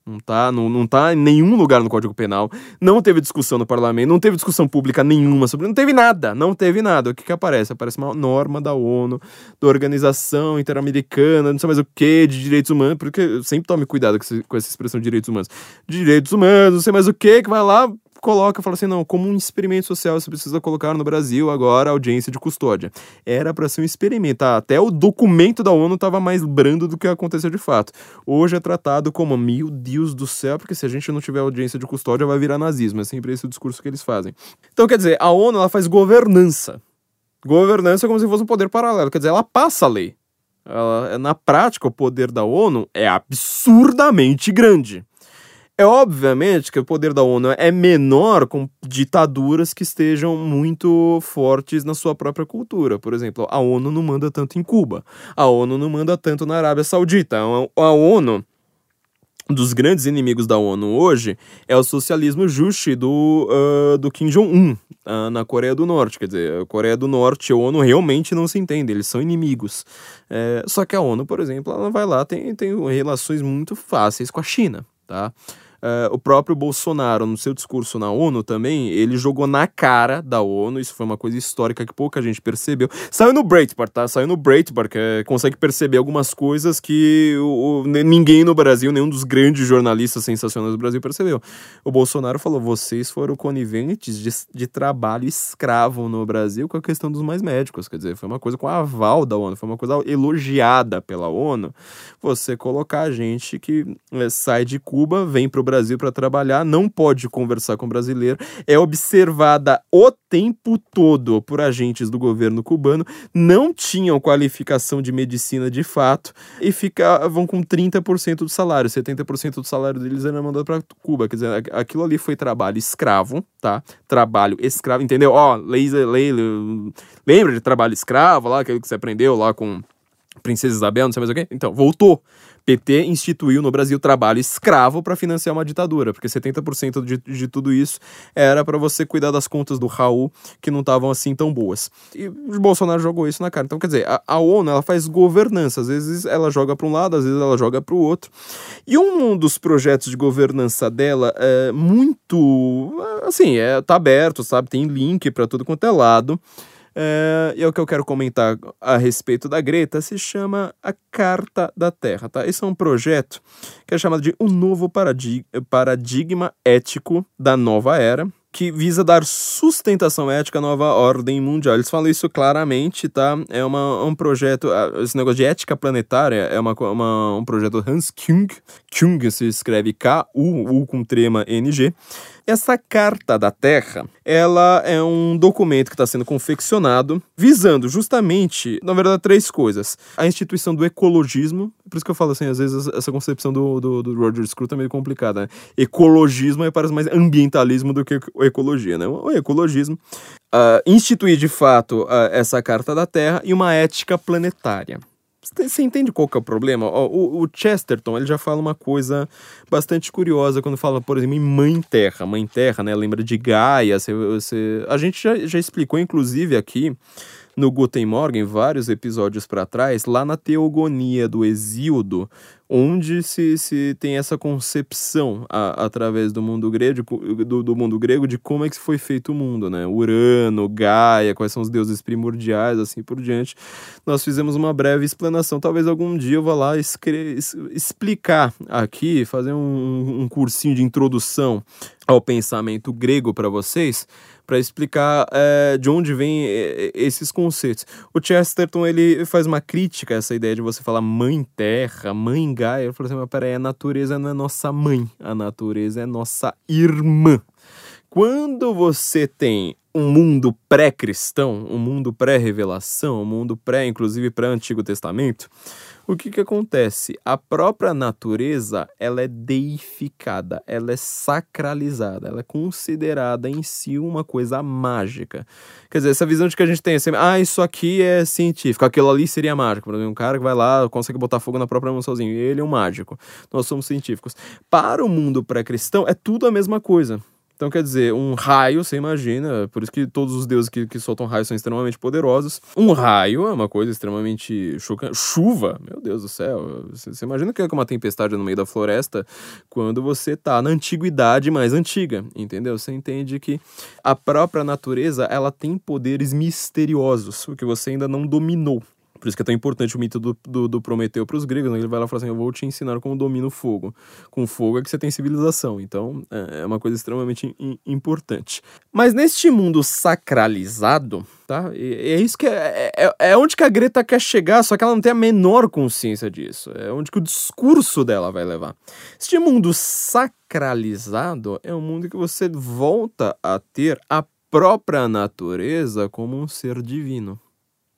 Não tá, não, não tá em nenhum lugar no Código Penal. Não teve discussão no parlamento, não teve discussão pública nenhuma sobre. Não teve nada, não teve nada. O que que aparece? Aparece uma norma da ONU, da Organização Interamericana, não sei mais o que, de direitos humanos, porque sempre tome cuidado com essa expressão de direitos humanos. Direitos humanos, não sei mais o que, que vai lá, coloca, fala assim, não, como um experimento social você precisa colocar no Brasil agora a audiência de custódia. Era para ser um experimento, tá? até o documento da ONU estava mais brando do que aconteceu de fato. Hoje é tratado como, meu Deus do céu, porque se a gente não tiver audiência de custódia vai virar nazismo, é sempre esse o discurso que eles fazem. Então, quer dizer, a ONU ela faz governança. Governança é como se fosse um poder paralelo, quer dizer, ela passa a lei. Ela, na prática, o poder da ONU é absurdamente grande. É obviamente que o poder da ONU é menor com ditaduras que estejam muito fortes na sua própria cultura. Por exemplo, a ONU não manda tanto em Cuba, a ONU não manda tanto na Arábia Saudita. A ONU dos grandes inimigos da ONU hoje é o socialismo justo do, uh, do Kim Jong-un uh, na Coreia do Norte. Quer dizer, a Coreia do Norte e a ONU realmente não se entendem, eles são inimigos. É, só que a ONU, por exemplo, ela vai lá, tem, tem relações muito fáceis com a China, tá? Uh, o próprio Bolsonaro, no seu discurso na ONU também, ele jogou na cara da ONU, isso foi uma coisa histórica que pouca gente percebeu. Saiu no Breitbart, tá? Saiu no Breitbart, que é, consegue perceber algumas coisas que o, o, ninguém no Brasil, nenhum dos grandes jornalistas sensacionais do Brasil percebeu. O Bolsonaro falou, vocês foram coniventes de, de trabalho escravo no Brasil com a questão dos mais médicos, quer dizer, foi uma coisa com aval da ONU, foi uma coisa elogiada pela ONU, você colocar gente que é, sai de Cuba, vem pro Brasil para trabalhar, não pode conversar com brasileiro, é observada o tempo todo por agentes do governo cubano, não tinham qualificação de medicina de fato e ficavam com 30% do salário, 70% do salário deles era mandado para Cuba, quer dizer, aquilo ali foi trabalho escravo, tá? Trabalho escravo, entendeu? Ó, lei, lembra de trabalho escravo lá, aquilo que você aprendeu lá com Princesa Isabel, não sei mais o quê? Então, voltou. PT instituiu no Brasil trabalho escravo para financiar uma ditadura, porque 70% de, de tudo isso era para você cuidar das contas do Raul, que não estavam assim tão boas. E o Bolsonaro jogou isso na cara. Então, quer dizer, a, a ONU ela faz governança, às vezes ela joga para um lado, às vezes ela joga para o outro. E um dos projetos de governança dela é muito. Assim, é, tá aberto, sabe? Tem link para tudo quanto é lado. É, e é o que eu quero comentar a respeito da Greta se chama a Carta da Terra, tá? Esse é um projeto que é chamado de um novo paradigma ético da nova era, que visa dar sustentação ética à nova ordem mundial. Eles falam isso claramente, tá? É uma, um projeto, esse negócio de ética planetária é uma, uma um projeto Hans Kung. Kung se escreve K-U, U com trema N-G. Essa Carta da Terra, ela é um documento que está sendo confeccionado visando justamente, na verdade, três coisas. A instituição do ecologismo, por isso que eu falo assim, às vezes essa concepção do, do, do Roger Scruton é meio complicada, né? Ecologismo é parece mais ambientalismo do que ecologia, né? O ecologismo. Uh, instituir de fato uh, essa Carta da Terra e uma ética planetária. Você entende qual que é o problema? O, o, Chesterton ele já fala uma coisa bastante curiosa quando fala, por exemplo, em Mãe Terra. Mãe Terra, né? Lembra de Gaia. Você. A gente já, já explicou, inclusive, aqui no Guten Morgen, vários episódios para trás, lá na Teogonia do Exíodo, onde se, se tem essa concepção a, através do mundo grego do, do, mundo grego de como é que foi feito o mundo, né? Urano, Gaia, quais são os deuses primordiais, assim por diante. Nós fizemos uma breve explanação. Talvez algum dia eu vá lá explicar aqui, fazer um, um cursinho de introdução ao pensamento grego para vocês, para explicar é, de onde vem eh, esses conceitos. O Chesterton ele faz uma crítica a essa ideia de você falar mãe terra, mãe Gaia. Ele falou assim: mas peraí, a natureza não é nossa mãe, a natureza é nossa irmã. Quando você tem um mundo pré-cristão, um mundo pré-revelação, um mundo pré, inclusive pré-Antigo Testamento, o que que acontece? A própria natureza, ela é deificada, ela é sacralizada, ela é considerada em si uma coisa mágica. Quer dizer, essa visão de que a gente tem assim, ah, isso aqui é científico, aquilo ali seria mágico. Por exemplo, um cara que vai lá, consegue botar fogo na própria mão sozinho, ele é um mágico. Nós somos científicos. Para o mundo pré-cristão, é tudo a mesma coisa. Então, quer dizer, um raio, você imagina, por isso que todos os deuses que, que soltam raios são extremamente poderosos. Um raio é uma coisa extremamente chocante. Chuva, meu Deus do céu. Você, você imagina que é uma tempestade no meio da floresta quando você tá na antiguidade mais antiga, entendeu? Você entende que a própria natureza, ela tem poderes misteriosos, o que você ainda não dominou. Por isso que é tão importante o mito do, do, do Prometeu para os gregos, né? Ele vai lá e fala assim: Eu vou te ensinar como domina o fogo. Com fogo é que você tem civilização. Então é, é uma coisa extremamente importante. Mas neste mundo sacralizado, tá? E, é isso que é, é, é, onde que a Greta quer chegar, só que ela não tem a menor consciência disso. É onde que o discurso dela vai levar. Este mundo sacralizado é um mundo que você volta a ter a própria natureza como um ser divino.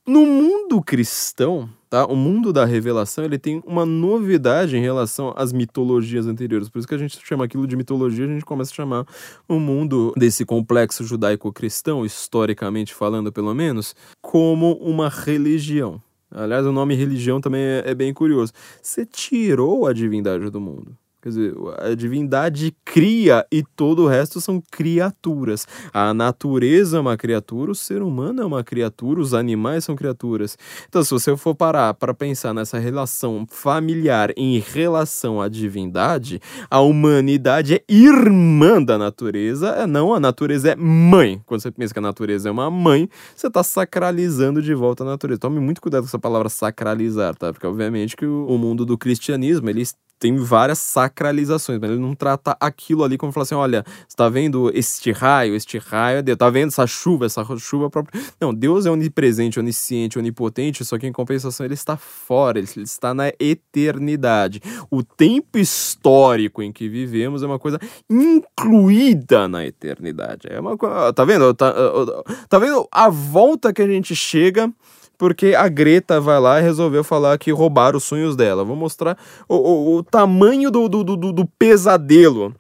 No mundo cristão, tá? O mundo da revelação, ele tem uma novidade em relação às mitologias anteriores. Por isso que a gente chama aquilo de mitologia, a gente começa a chamar o mundo desse complexo judaico-cristão, historicamente falando pelo menos, como uma religião. Aliás, o nome religião também é, é bem curioso. Você tirou a divindade do mundo. Quer dizer, a divindade cria e todo o resto são criaturas. A natureza é uma criatura, o ser humano é uma criatura, os animais são criaturas. Então, se você for parar para pensar nessa relação familiar em relação à divindade, a humanidade é irmã da natureza, é não, a natureza é mãe. Quando você pensa que a natureza é uma mãe, você está sacralizando de volta a natureza. Tome muito cuidado com essa palavra sacralizar, tá? Porque obviamente que o mundo do cristianismo, ele tem várias sacralizações, mas ele não trata aquilo ali como falar assim: olha, você tá vendo este raio, este raio é Deus, tá vendo essa chuva, essa chuva própria. Não, Deus é onipresente, onisciente, onipotente, só que em compensação ele está fora, ele está na eternidade. O tempo histórico em que vivemos é uma coisa incluída na eternidade. É uma coisa. Tá vendo? Tá, tá vendo a volta que a gente chega porque a Greta vai lá e resolveu falar que roubaram os sonhos dela. Vou mostrar o, o, o tamanho do, do, do, do pesadelo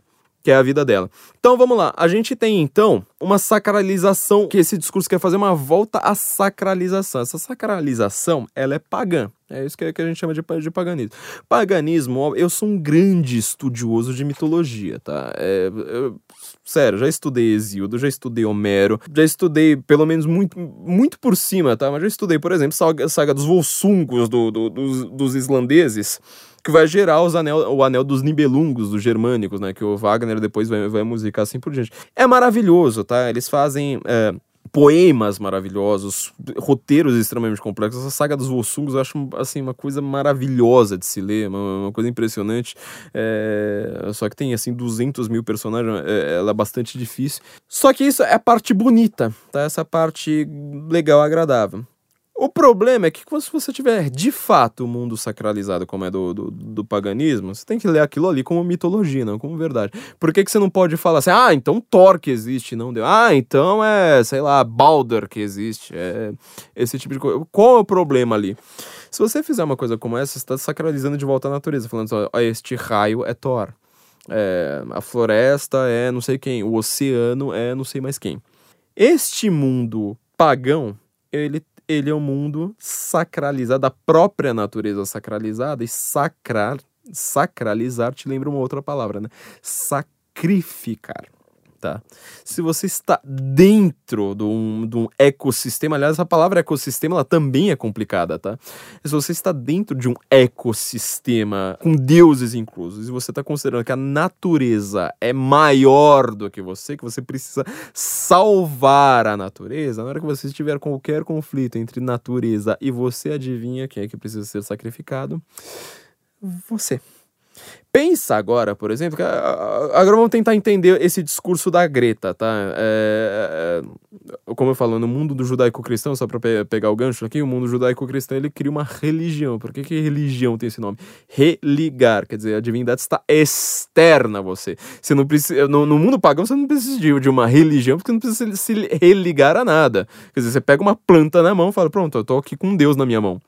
que é a vida dela. Então vamos lá, a gente tem então uma sacralização, que esse discurso quer fazer uma volta à sacralização. Essa sacralização, ela é pagã. É isso que, a gente chama de, de paganismo. Paganismo, eu sou um grande estudioso de mitologia, tá? É, eu, sério, já estudei Exildo, já estudei Homero, já estudei, pelo menos muito, muito por cima, tá? Mas já estudei, por exemplo, saga, saga dos Volsungos do, do, dos, dos islandeses que vai gerar os anel, o anel dos Nibelungos, dos germânicos, né? Que o Wagner depois vai, vai musicar assim por diante. É maravilhoso, tá? Eles fazem. É, poemas maravilhosos, roteiros extremamente complexos. A saga dos Volsungos eu acho assim, uma coisa maravilhosa de se ler, uma, uma coisa impressionante. É... Só que tem assim 200 mil personagens, é, ela é bastante difícil. Só que isso é a parte bonita, tá? Essa parte legal, agradável. O problema é que se você tiver de fato o mundo sacralizado como é do, do, do, paganismo, você tem que ler aquilo ali como mitologia, não como verdade. Por que, que você não pode falar assim, ah, então Thor que existe, não deu? Ah, então é, sei lá, Baldur que existe. É esse tipo de coisa. Qual é o problema ali? Se você fizer uma coisa como essa, você está sacralizando de volta à natureza, falando assim, ó, este raio é Thor. É, a floresta é não sei quem, o oceano é não sei mais quem. Este mundo pagão, ele ele é um mundo sacralizado, da própria natureza sacralizada, e sacrar, sacralizar te lembra uma outra palavra, né? Sacrificar tá? Se você está dentro de um, de um ecossistema, aliás, a palavra ecossistema ela também é complicada, tá? Se você está dentro de um ecossistema com deuses inclusos e você está considerando que a natureza é maior do que você, que você precisa salvar a natureza, na hora que você tiver qualquer conflito entre natureza e você, adivinha quem é que precisa ser sacrificado? Você. Pensa agora, por exemplo, que agora vamos tentar entender esse discurso da Greta, tá? É, é, como eu falo, no mundo do judaico-cristão, só para pe pegar o gancho aqui, o mundo judaico-cristão ele cria uma religião. Por que, que religião tem esse nome? Religar, quer dizer, a divindade está externa a você. Você não precisa, no, no mundo pagão você não precisa de, uma religião, porque não precisa se religar a nada. Quer dizer, você pega uma planta na mão e fala, pronto, eu tô aqui com Deus na minha mão.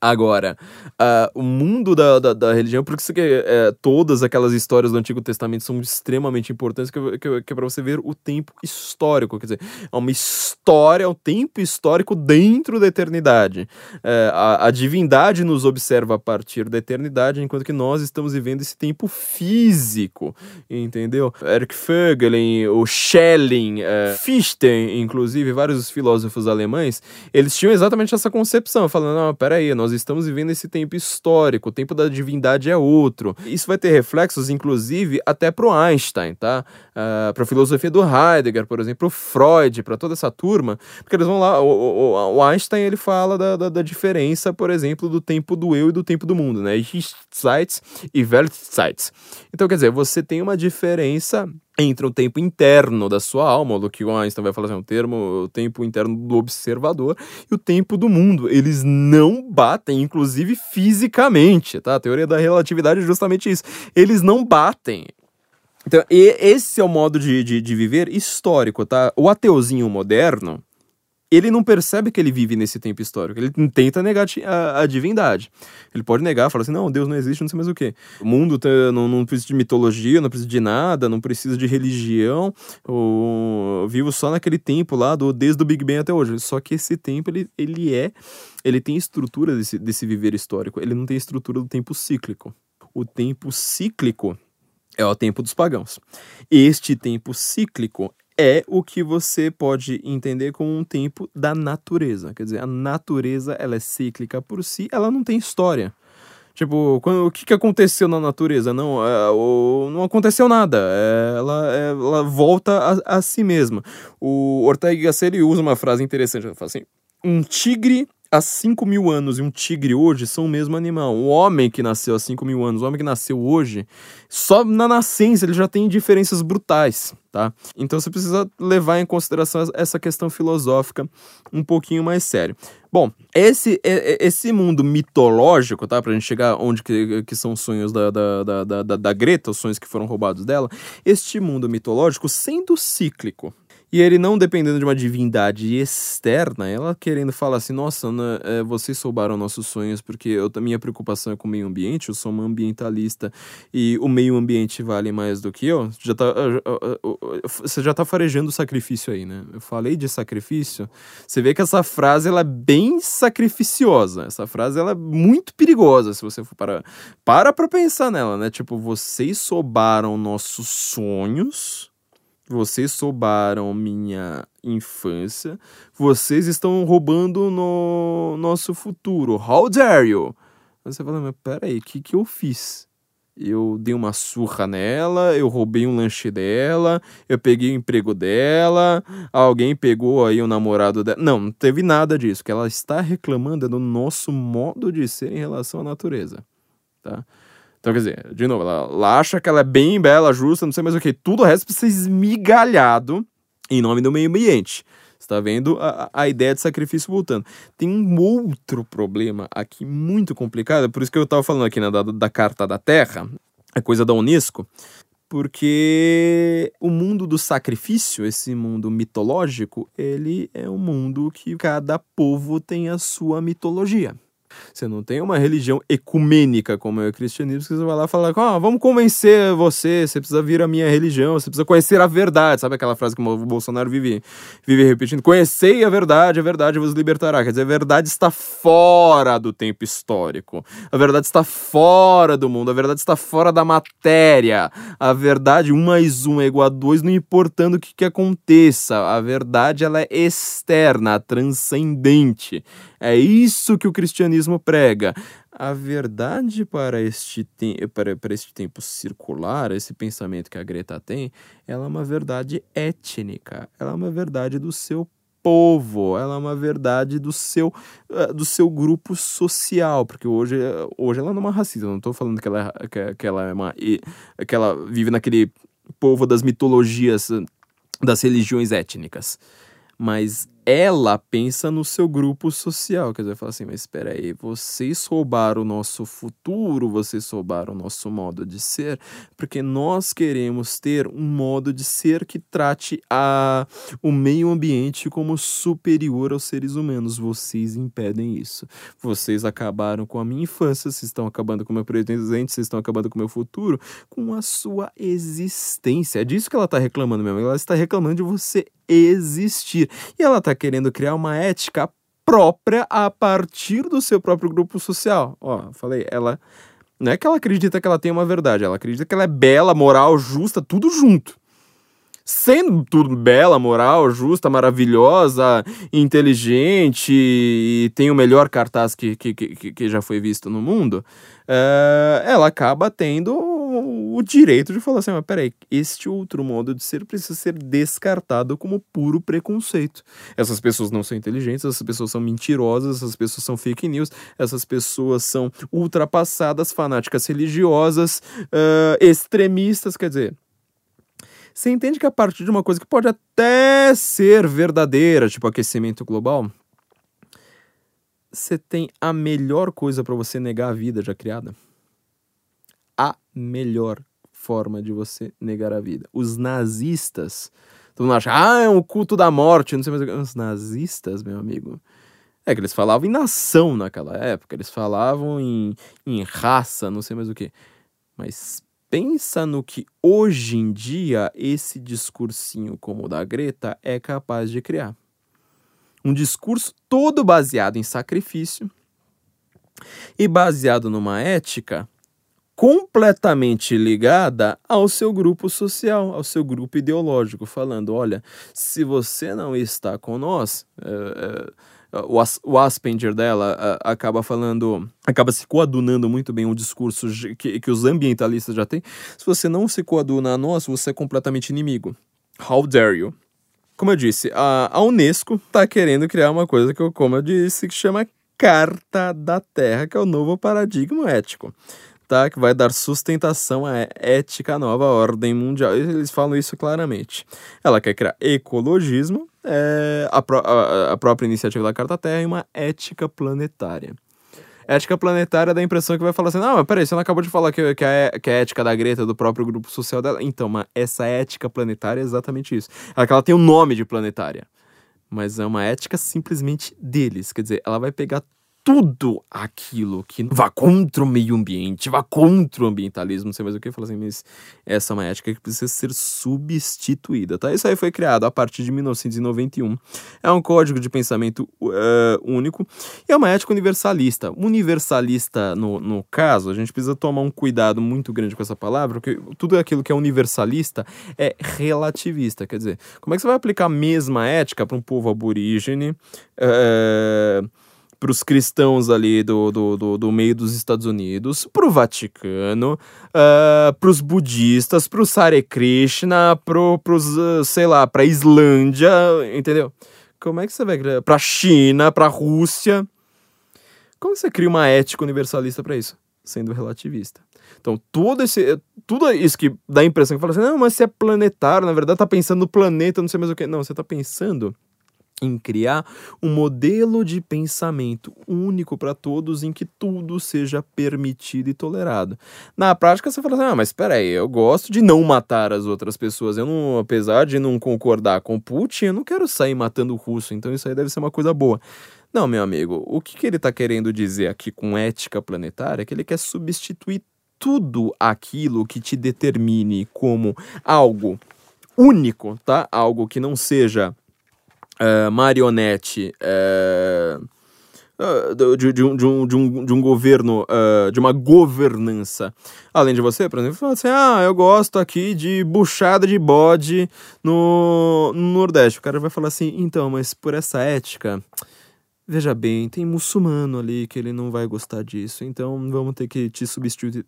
Agora, uh, o mundo da, da, da, religião, por isso que é, todas aquelas histórias do Antigo Testamento são extremamente importantes, que, que, que é para você ver o tempo histórico. Quer dizer, é uma história, é um tempo histórico dentro da eternidade. É, a, a, divindade nos observa a partir da eternidade, enquanto que nós estamos vivendo esse tempo físico, entendeu? Eric Fögelin, o Schelling, é, Fichte, inclusive, vários filósofos alemães, eles tinham exatamente essa concepção, falando, não, peraí, nós nós estamos vivendo esse tempo histórico, o tempo da divindade é outro. Isso vai ter reflexos, inclusive, até pro Einstein, tá? Uh, pra filosofia do Heidegger, por exemplo, Freud, para toda essa turma, porque eles vão lá, o, o, o Einstein ele fala da, da, da, diferença, por exemplo, do tempo do eu e do tempo do mundo, né? Ich-Zeit e Weltzeit. Então, quer dizer, você tem uma diferença entre o tempo interno da sua alma, o que o Einstein vai falar assim, é um termo, o tempo interno do observador e o tempo do mundo. Eles não batem, inclusive fisicamente, tá? A teoria da relatividade é justamente isso. Eles não batem. Então, esse é o modo de, de, de viver histórico, tá? O ateuzinho moderno, ele não percebe que ele vive nesse tempo histórico. Ele tenta negar a, a divindade. Ele pode negar, falar assim: não, Deus não existe, não sei mais o quê. O mundo tá, não, não, precisa de mitologia, não precisa de nada, não precisa de religião. O, eu vivo só naquele tempo lá, do, desde o Big Bang até hoje. Só que esse tempo, ele, ele é. Ele tem estrutura desse, desse viver histórico. Ele não tem estrutura do tempo cíclico. O tempo cíclico é o tempo dos pagãos. Este tempo cíclico é o que você pode entender como um tempo da natureza. Quer dizer, a natureza ela é cíclica por si, ela não tem história. Tipo, quando, o que, que aconteceu na natureza? Não, é, o, não aconteceu nada. É, ela, é, ela volta a, a, si mesma. O Ortega Gasset usa uma frase interessante. Ele fala assim: um tigre há 5 mil anos e um tigre hoje são o mesmo animal. O homem que nasceu há 5 mil anos, o homem que nasceu hoje, só na nascença ele já tem diferenças brutais, tá? Então você precisa levar em consideração essa questão filosófica um pouquinho mais sério. Bom, esse, esse mundo mitológico, tá? Pra gente chegar onde que, que são os sonhos da, da, da, da, da Greta, os sonhos que foram roubados dela, este mundo mitológico, sendo cíclico, e ele não dependendo de uma divindade externa, ela querendo falar assim, nossa, né, é, vocês soubaram nossos sonhos porque eu, a minha preocupação é com o meio ambiente, eu sou uma ambientalista e o meio ambiente vale mais do que eu. Já tá, você já tá farejando o sacrifício aí, né? Eu falei de sacrifício. Você vê que essa frase ela é bem sacrificiosa. Essa frase ela é muito perigosa se você for para para para pensar nela, né? Tipo, vocês soubaram nossos sonhos vocês soubaram minha infância. Vocês estão roubando no nosso futuro. How dare you? Você fala, mas peraí, o que, que eu fiz? Eu dei uma surra nela, eu roubei um lanche dela, eu peguei o emprego dela, alguém pegou aí o namorado dela. Não, não teve nada disso. Que ela está reclamando é do nosso modo de ser em relação à natureza. Tá? Então, quer dizer, de novo, ela, ela acha que ela é bem bela, justa, não sei mais o que. Tudo o resto precisa ser esmigalhado em nome do meio ambiente. Você tá vendo a, a ideia de sacrifício voltando. Tem um outro problema aqui muito complicado, por isso que eu tava falando aqui né, da, da Carta da Terra, é coisa da Unesco, porque o mundo do sacrifício, esse mundo mitológico, ele é um mundo que cada povo tem a sua mitologia. Você não tem uma religião ecumênica como é o cristianismo, que você vai lá e fala, ah, vamos convencer você, você precisa vir a minha religião, você precisa conhecer a verdade. Sabe aquela frase que o Bolsonaro vive, vive repetindo? Conhecei a verdade, a verdade vos libertará. Quer dizer, a verdade está fora do tempo histórico. A verdade está fora do mundo, a verdade está fora da matéria. A verdade, um mais um é igual a dois, não importando o que, que aconteça. A verdade, ela é externa, transcendente. É isso que o cristianismo prega. A verdade para este, para, para este tempo circular, esse pensamento que a Greta tem, ela é uma verdade étnica, ela é uma verdade do seu povo, ela é uma verdade do seu, uh, do seu grupo social, porque hoje, hoje ela não é uma racista, não estou falando que ela, é, que, que ela é uma. que ela vive naquele povo das mitologias, das religiões étnicas. Mas ela pensa no seu grupo social. Quer dizer, fala assim, mas espera aí, vocês roubaram o nosso futuro, vocês roubaram o nosso modo de ser, porque nós queremos ter um modo de ser que trate a, o meio ambiente como superior aos seres humanos. Vocês impedem isso. Vocês acabaram com a minha infância, vocês estão acabando com o meu presente, vocês estão acabando com o meu futuro, com a sua existência. É disso que ela está reclamando mesmo. Ela está reclamando de você existir. E ela está querendo criar uma ética própria a partir do seu próprio grupo social. Ó, falei, ela não é que ela acredita que ela tem uma verdade, ela acredita que ela é bela, moral, justa, tudo junto. Sendo tudo bela, moral, justa, maravilhosa, inteligente e tem o melhor cartaz que, que, que, que já foi visto no mundo, uh, ela acaba tendo o direito de falar assim: mas peraí, este outro modo de ser precisa ser descartado como puro preconceito. Essas pessoas não são inteligentes, essas pessoas são mentirosas, essas pessoas são fake news, essas pessoas são ultrapassadas, fanáticas religiosas, uh, extremistas, quer dizer. Você entende que a partir de uma coisa que pode até ser verdadeira, tipo aquecimento global, você tem a melhor coisa para você negar a vida já criada? A melhor forma de você negar a vida. Os nazistas, todo mundo acha, ah, é um culto da morte, não sei mais o que. Os nazistas, meu amigo, é que eles falavam em nação naquela época, eles falavam em, em raça, não sei mais o que. Mas pensa no que hoje em dia esse discursinho como o da Greta é capaz de criar. Um discurso todo baseado em sacrifício e baseado numa ética completamente ligada ao seu grupo social, ao seu grupo ideológico, falando: olha, se você não está com nós. É, é, o, As, o dela a, acaba falando, acaba se coadunando muito bem o discurso que, que os ambientalistas já têm. Se você não se coaduna a nós, você é completamente inimigo. How dare you? Como eu disse, a, a Unesco está querendo criar uma coisa que, como eu disse, que chama Carta da Terra, que é o novo paradigma ético. Tá, que vai dar sustentação à ética nova ordem mundial. Eles falam isso claramente. Ela quer criar ecologismo, é, a, a, a própria iniciativa da Carta Terra e uma ética planetária ética planetária dá a impressão que vai falar assim: não, mas peraí, você não acabou de falar que, que, a, que a ética da Greta, do próprio grupo social dela. Então, mas essa ética planetária é exatamente isso. Ela, ela tem o um nome de planetária. Mas é uma ética simplesmente deles. Quer dizer, ela vai pegar tudo aquilo que vá contra o meio ambiente, vá contra o ambientalismo, não sei mais o que, fala assim, mas essa é uma ética que precisa ser substituída, tá? Isso aí foi criado a partir de 1991. É um código de pensamento uh, único e é uma ética universalista. Universalista, no, no caso, a gente precisa tomar um cuidado muito grande com essa palavra, porque tudo aquilo que é universalista é relativista, quer dizer, como é que você vai aplicar a mesma ética para um povo aborígene, uh, para os cristãos ali do, do, do, do, meio dos Estados Unidos, para o Vaticano, uh, ah, para os budistas, para o Hare Krishna, para os, uh, sei lá, para a Islândia, entendeu? Como é que você vai criar? Para a China, para a Rússia. Como você cria uma ética universalista para isso? Sendo relativista. Então, tudo, esse, tudo isso que dá a impressão que fala assim, não, mas você é planetário, na verdade tá pensando no planeta, não sei mais o que. Não, você tá pensando em criar um modelo de pensamento único para todos em que tudo seja permitido e tolerado. Na prática você fala assim: "Ah, mas espera aí, eu gosto de não matar as outras pessoas. Eu não, apesar de não concordar com Putin, eu não quero sair matando o russo, então isso aí deve ser uma coisa boa". Não, meu amigo, o que, que ele está querendo dizer aqui com ética planetária é que ele quer substituir tudo aquilo que te determine como algo único, tá? Algo que não seja uh, marionete uh, de, de, um, de, um, de, um, de um governo, uh, de uma governança. Além de você, por exemplo, fala assim: ah, eu gosto aqui de buchada de bode no, no Nordeste. O cara vai falar assim: então, mas por essa ética. Veja bem, tem muçulmano ali que ele não vai gostar disso, então vamos ter que te substituir,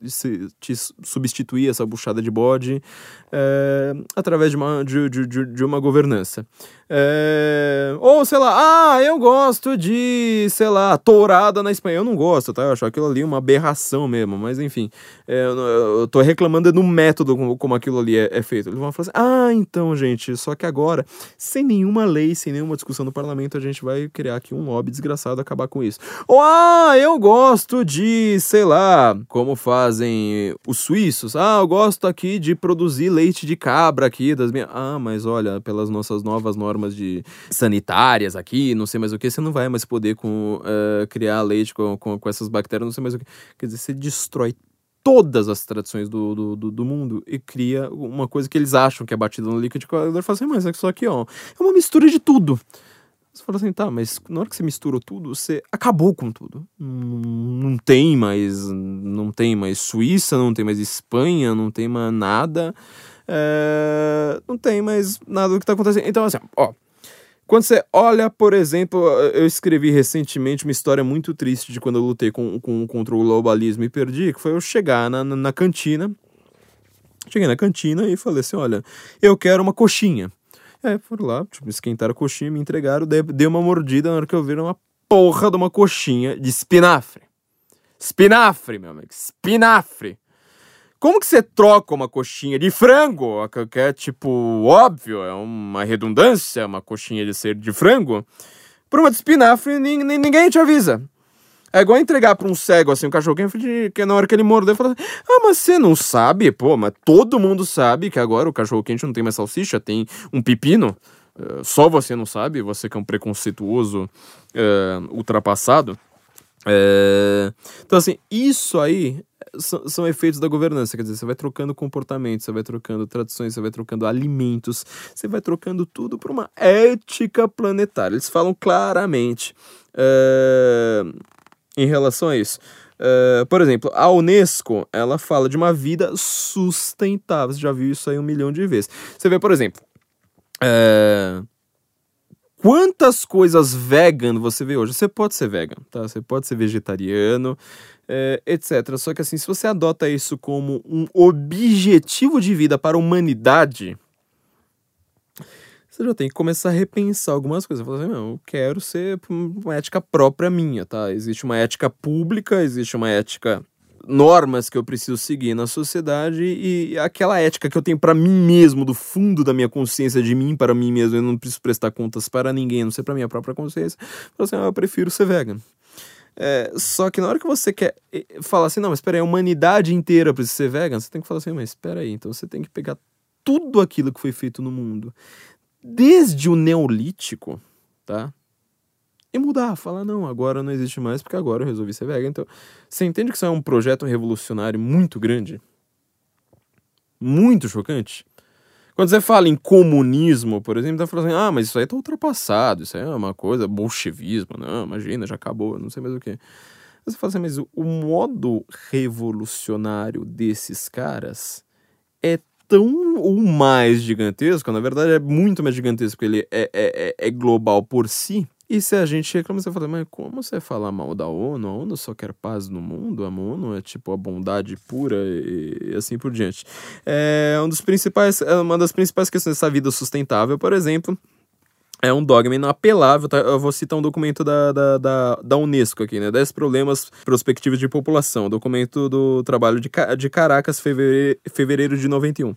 te substituir essa buchada de bode é, através de uma, de, de, de uma governança. É, ou, sei lá, ah, eu gosto de, sei lá, tourada na Espanha. Eu não gosto, tá? Eu acho aquilo ali uma aberração mesmo, mas enfim, é, eu, eu tô reclamando no método como, como aquilo ali é, é, feito. Eles vão falar assim, ah, então, gente, só que agora, sem nenhuma lei, sem nenhuma discussão no parlamento, a gente vai criar aqui um lobby desgraçado acabar com isso. Ou, ah, eu gosto de, sei lá, como fazem os suíços. Ah, eu gosto aqui de produzir leite de cabra aqui das minhas. Ah, mas olha, pelas nossas novas normas de sanitárias aqui, não sei mais o que, você não vai mais poder com, uh, criar leite com, com, com essas bactérias, não sei mais o que. Quer dizer, você destrói todas as tradições do, do, do, do, mundo e cria uma coisa que eles acham que é batida no liquidificador e fala assim, mas é isso aqui, ó, é uma mistura de tudo. Você fala assim, tá, mas na hora que você misturou tudo, você acabou com tudo. Não, tem mais. Não tem mais Suíça, não tem mais Espanha, não tem mais nada. É, não tem mais nada do que tá acontecendo. Então, assim, ó. Quando você olha, por exemplo, eu escrevi recentemente uma história muito triste de quando eu lutei com, com, contra o globalismo e perdi, que foi eu chegar na, na, na cantina. Cheguei na cantina e falei assim: olha, eu quero uma coxinha. É, foram lá, tipo, esquentaram a coxinha, me entregaram, dei, dei uma mordida na hora que eu vi uma porra de uma coxinha de espinafre. Espinafre, meu amigo, espinafre. Como que você troca uma coxinha de frango, que é tipo, óbvio, é uma redundância, uma coxinha de ser de frango, por uma de espinafre, ninguém te avisa. É igual entregar pra um cego, assim, um cachorro quente, que na hora que ele mordeu, fala assim, ah, mas você não sabe? Pô, mas todo mundo sabe que agora o cachorro quente não tem mais salsicha, tem um pepino. Uh, só você não sabe, você que é um preconceituoso uh, ultrapassado. Uh, então, assim, isso aí são, são, efeitos da governança, quer dizer, você vai trocando comportamentos, você vai trocando tradições, você vai trocando alimentos, você vai trocando tudo para uma ética planetária. Eles falam claramente. Uh, em relação a isso. Uh, por exemplo, a Unesco, ela fala de uma vida sustentável. Você já viu isso aí um milhão de vezes. Você vê, por exemplo, uh, quantas coisas vegan você vê hoje? Você pode ser vegan, tá? Você pode ser vegetariano, uh, etc. Só que assim, se você adota isso como um objetivo de vida para a humanidade, você já tem que começar a repensar algumas coisas. Falar assim, não, eu quero ser uma ética própria minha, tá? Existe uma ética pública, existe uma ética normas que eu preciso seguir na sociedade e aquela ética que eu tenho para mim mesmo, do fundo da minha consciência, de mim para mim mesmo, eu não preciso prestar contas para ninguém, não sei para minha própria consciência. Assim, ah, eu prefiro ser vegan. É, só que na hora que você quer falar assim, não, mas espera aí, a humanidade inteira precisa ser vegan, você tem que falar assim, mas espera aí, então você tem que pegar tudo aquilo que foi feito no mundo, desde o neolítico, tá? e mudar, falar, não, agora não existe mais porque agora eu resolvi ser vegan. Então, você entende que isso é um projeto revolucionário muito grande? Muito chocante? Quando você fala em comunismo, por exemplo, tá falando assim, ah, mas isso aí tá ultrapassado, isso aí é uma coisa, bolchevismo, não, imagina, já acabou, não sei mais o que. Você fala assim, mas o modo revolucionário desses caras é tão ou mais gigantesco, na verdade é muito mais gigantesco, ele é, é, é, é global por si, e se a gente reclama, você fala, mas como você fala mal da ONU? A ONU só quer paz no mundo? A ONU é tipo a bondade pura e, assim por diante. É um dos principais, é uma das principais questões dessa vida sustentável, por exemplo, é um dogma inapelável. Tá? Eu vou citar um documento da, da, da, da, Unesco aqui, né? 10 problemas prospectivos de população. Documento do trabalho de, de Caracas, fevereiro, fevereiro de 91.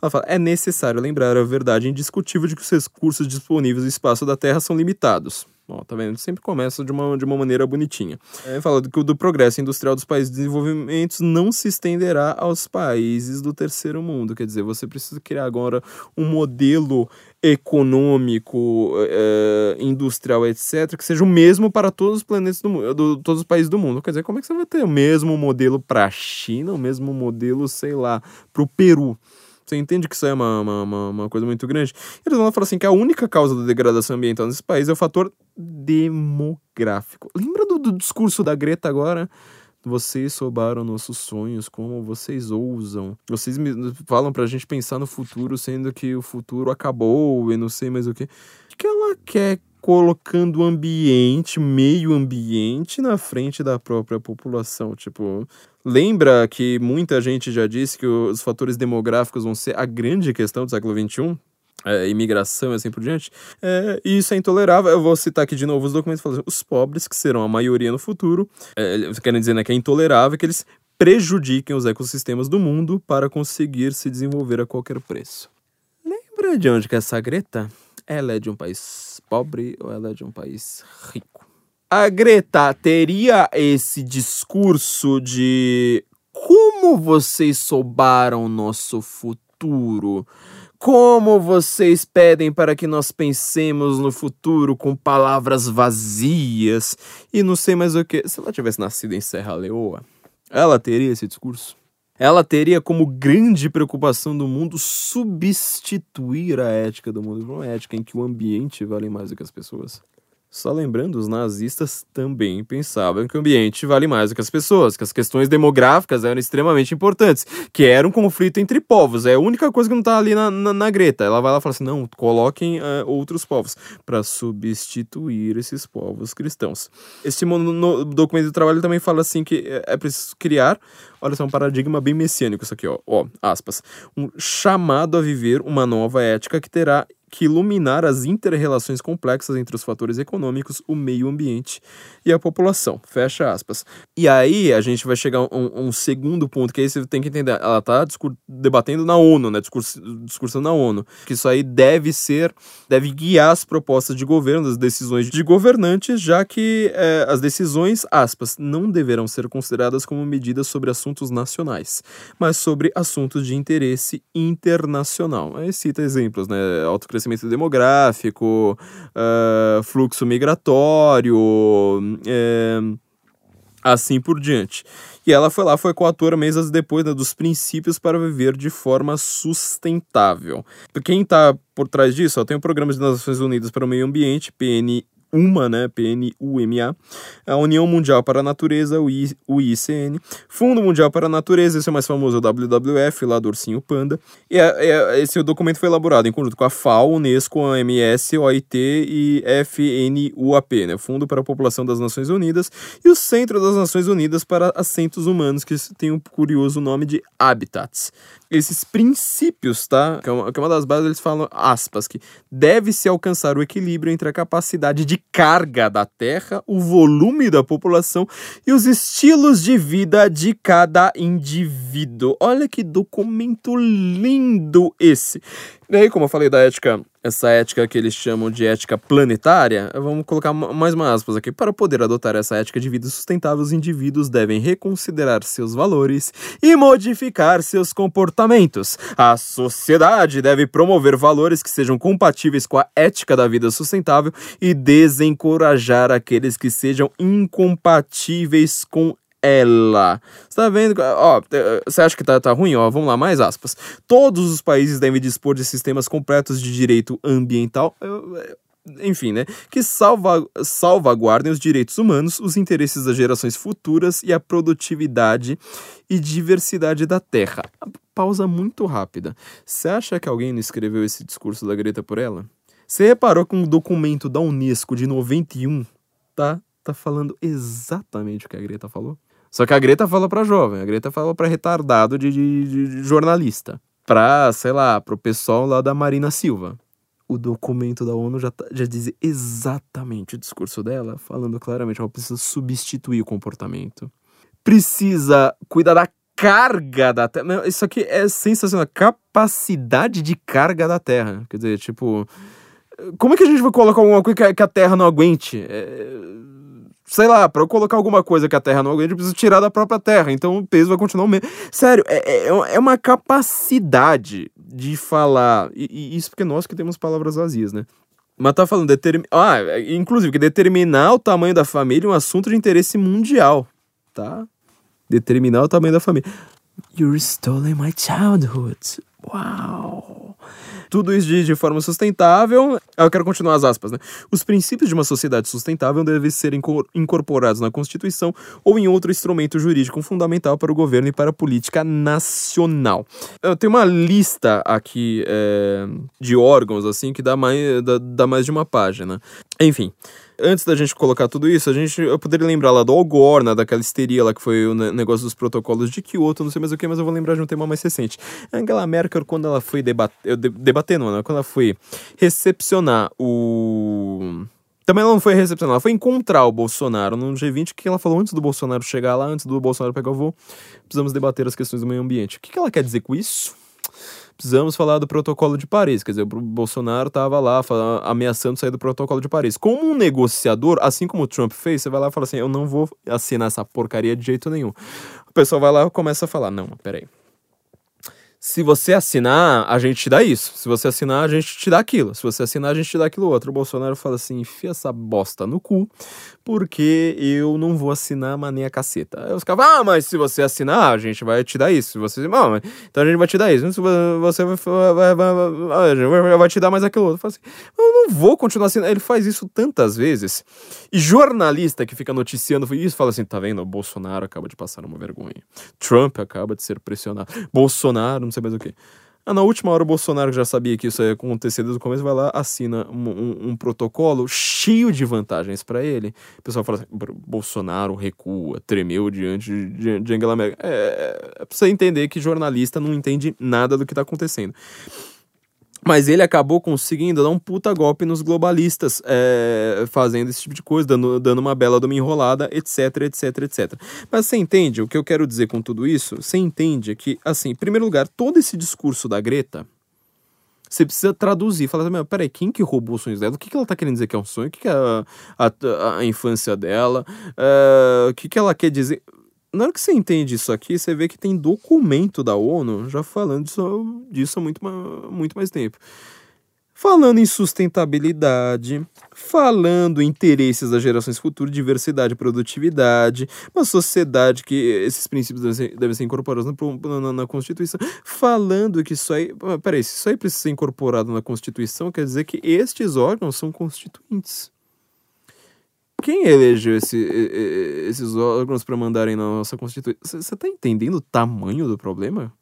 Ela fala: é necessário lembrar a verdade indiscutível de que os recursos disponíveis no espaço da Terra são limitados. Ó, tá vendo? Sempre começa de uma, de uma maneira bonitinha. É, fala que o do progresso industrial dos países de desenvolvimento não se estenderá aos países do terceiro mundo. Quer dizer, você precisa criar agora um modelo econômico, é, industrial, etc., que seja o mesmo para todos os planetas do mundo, do, todos os países do mundo. Quer dizer, como é que você vai ter o mesmo modelo para a China, o mesmo modelo, sei lá, para o Peru? Você entende que isso é uma, uma, uma, coisa muito grande? Eles vão falar assim que a única causa da degradação ambiental nesse país é o fator demográfico. Lembra do, do discurso da Greta agora? Vocês soubaram nossos sonhos, como vocês ousam. Vocês me falam pra gente pensar no futuro, sendo que o futuro acabou e não sei mais o que. O que ela quer colocando o ambiente, meio ambiente, na frente da própria população. Tipo, lembra que muita gente já disse que os fatores demográficos vão ser a grande questão do século XXI? É, imigração e assim por diante, é, isso é intolerável. Eu vou citar aqui de novo os documentos falando os pobres, que serão a maioria no futuro, é, querem dizer né, que é intolerável que eles prejudiquem os ecossistemas do mundo para conseguir se desenvolver a qualquer preço. Lembra de onde que é essa Greta? Ela é de um país pobre ou ela é de um país rico. A Greta teria esse discurso de como vocês soubaram nosso futuro? Como vocês pedem para que nós pensemos no futuro com palavras vazias e não sei mais o que. Se ela tivesse nascido em Serra Leoa, ela teria esse discurso? Ela teria como grande preocupação do mundo substituir a ética do mundo uma ética em que o ambiente vale mais do que as pessoas. Só lembrando, os nazistas também pensavam que o ambiente vale mais do que as pessoas, que as questões demográficas eram extremamente importantes, que era um conflito entre povos. É a única coisa que não tá ali na, na, na Greta. Ela vai lá e fala assim: não, coloquem uh, outros povos para substituir esses povos cristãos. Esse documento do trabalho também fala assim que é, é preciso criar Olha só, um paradigma bem messiânico isso aqui, ó. ó. Aspas. Um chamado a viver uma nova ética que terá que iluminar as interrelações complexas entre os fatores econômicos, o meio ambiente e a população. Fecha aspas. E aí a gente vai chegar a um, um segundo ponto, que aí você tem que entender. Ela está debatendo na ONU, né? Discurs, discursando na ONU. Que isso aí deve ser, deve guiar as propostas de governo, as decisões de governantes, já que é, as decisões, aspas, não deverão ser consideradas como medidas sobre assuntos nacionais, mas sobre assuntos de interesse internacional. Aí cita exemplos, né? Crescimento demográfico, uh, fluxo migratório, é, assim por diante. E ela foi lá, foi coautora meses depois né, dos princípios para viver de forma sustentável. Quem está por trás disso, ó, tem o Programa das Nações Unidas para o Meio Ambiente, PN UMA, né, PNUMA, a União Mundial para a Natureza, o, ICN, Fundo Mundial para a Natureza, esse é mais famoso, o WWF, lá do Ursinho Panda, e esse documento foi elaborado em conjunto com a FAO, Unesco, a OIT e FNUAP, né, Fundo para a População das Nações Unidas, e o Centro das Nações Unidas para Assentos Humanos, que tem o um curioso nome de Habitats esses princípios, tá? Que é, uma, que é uma das bases, eles falam, aspas, que deve-se alcançar o equilíbrio entre a capacidade de carga da Terra, o volume da população e os estilos de vida de cada indivíduo. Olha que documento lindo esse. E aí, como eu falei da ética, essa ética que eles chamam de ética planetária, vamos colocar mais uma aspas aqui. Para poder adotar essa ética de vida sustentável, os indivíduos devem reconsiderar seus valores e modificar seus comportamentos. A sociedade deve promover valores que sejam compatíveis com a ética da vida sustentável e desencorajar aqueles que sejam incompatíveis com ela. Você tá vendo? Ó, você acha que tá, tá ruim? Ó, vamos lá, mais aspas. Todos os países devem dispor de sistemas completos de direito ambiental. enfim, né? Que salva, salvaguardem os direitos humanos, os interesses das gerações futuras e a produtividade e diversidade da Terra. Pausa muito rápida. Você acha que alguém não escreveu esse discurso da Greta por ela? Você reparou que um documento da Unesco de 91 tá, tá falando exatamente o que a Greta falou? Só que a Greta fala pra jovem, a Greta fala pra retardado de, de, de jornalista. Pra, sei lá, pro pessoal lá da Marina Silva. O documento da ONU já, tá, já diz exatamente o discurso dela, falando claramente, ela precisa substituir o comportamento. Precisa cuidar da carga da Terra. Isso aqui é sensacional. Capacidade de carga da Terra. Quer dizer, tipo. Como é que a gente vai colocar alguma coisa que a Terra não aguente? É sei lá, para eu colocar alguma coisa que a Terra não aguenta, eu preciso tirar da própria Terra. Então o peso vai continuar o mesmo. Sério, é, é, é uma capacidade de falar. E, e, isso porque nós que temos palavras vazias, né? Mas tá falando, determin... ah, inclusive, que determinar o tamanho da família é um assunto de interesse mundial, tá? Determinar o tamanho da família. You're stealing my childhood. Uau! Tudo isso de, de forma sustentável. Eu quero continuar as aspas, né? Os princípios de uma sociedade sustentável devem ser incorporados na Constituição ou em outro instrumento jurídico fundamental para o governo e para a política nacional. Eu tenho uma lista aqui é, de órgãos, assim, que dá mais, dá, dá mais de uma página. Enfim antes da gente colocar tudo isso, a gente, eu poderia lembrar lá do Algor, né, daquela histeria lá que foi o negócio dos protocolos de Kyoto, não sei mais o que, mas eu vou lembrar de um tema mais recente. Angela Merkel, quando ela foi debater, não, né, quando ela foi recepcionar o... Também ela não foi recepcionar, ela foi encontrar o Bolsonaro no G20, que ela falou antes do Bolsonaro chegar lá, antes do Bolsonaro pegar o voo, precisamos debater as questões do meio ambiente. O que, que ela quer dizer com isso? Precisamos falar do protocolo de Paris. Quer dizer, o Bolsonaro estava lá ameaçando sair do protocolo de Paris. Como um negociador, assim como o Trump fez, você vai lá e fala assim: eu não vou assinar essa porcaria de jeito nenhum. O pessoal vai lá e começa a falar: não, peraí se você assinar, a gente te dá isso. Se você assinar, a gente te dá aquilo. Se você assinar, a gente te dá aquilo outro. O Bolsonaro fala assim: enfia essa bosta no cu, porque eu não vou assinar maneira caceta. Aí os caras ah, mas se você assinar, a gente vai te dar isso. Se você. Não, então a gente vai te dar isso. Se você vai, vai, vai, vai te dar mais aquilo outro. Eu falo assim: eu não vou continuar assinando. Ele faz isso tantas vezes. E jornalista que fica noticiando isso fala assim: tá vendo? O Bolsonaro acaba de passar uma vergonha. Trump acaba de ser pressionado. Bolsonaro, não sei mais o que. Ah, na última hora o Bolsonaro já sabia que isso ia acontecer desde o começo, vai lá, assina um, um, um protocolo cheio de vantagens para ele. O pessoal fala assim, Bolsonaro recua, tremeu diante de, de Angela Merkel. É, é pra você entender que jornalista não entende nada do que tá acontecendo. Mas ele acabou conseguindo dar um puta golpe nos globalistas, é, fazendo esse tipo de coisa, dando, dando uma bela de uma enrolada, etc, etc, etc. Mas você entende o que eu quero dizer com tudo isso? Você entende que, assim, em primeiro lugar, todo esse discurso da Greta, você precisa traduzir, falar assim, peraí, quem que roubou os sonhos dela? O que, que ela tá querendo dizer que é um sonho? O que, que é a, a, a infância dela? Uh, o que, que ela quer dizer? Na hora que você entende isso aqui, você vê que tem documento da ONU já falando disso, disso há muito, muito mais tempo. Falando em sustentabilidade, falando em interesses das gerações futuras, diversidade e produtividade, uma sociedade que esses princípios devem ser, devem ser incorporados na, na, na, Constituição, falando que isso aí. Peraí, se isso aí precisa ser incorporado na Constituição, quer dizer que estes órgãos são constituintes. Quem elegeu esse, esses órgãos para mandarem na nossa Constituição? Você tá entendendo o tamanho do problema?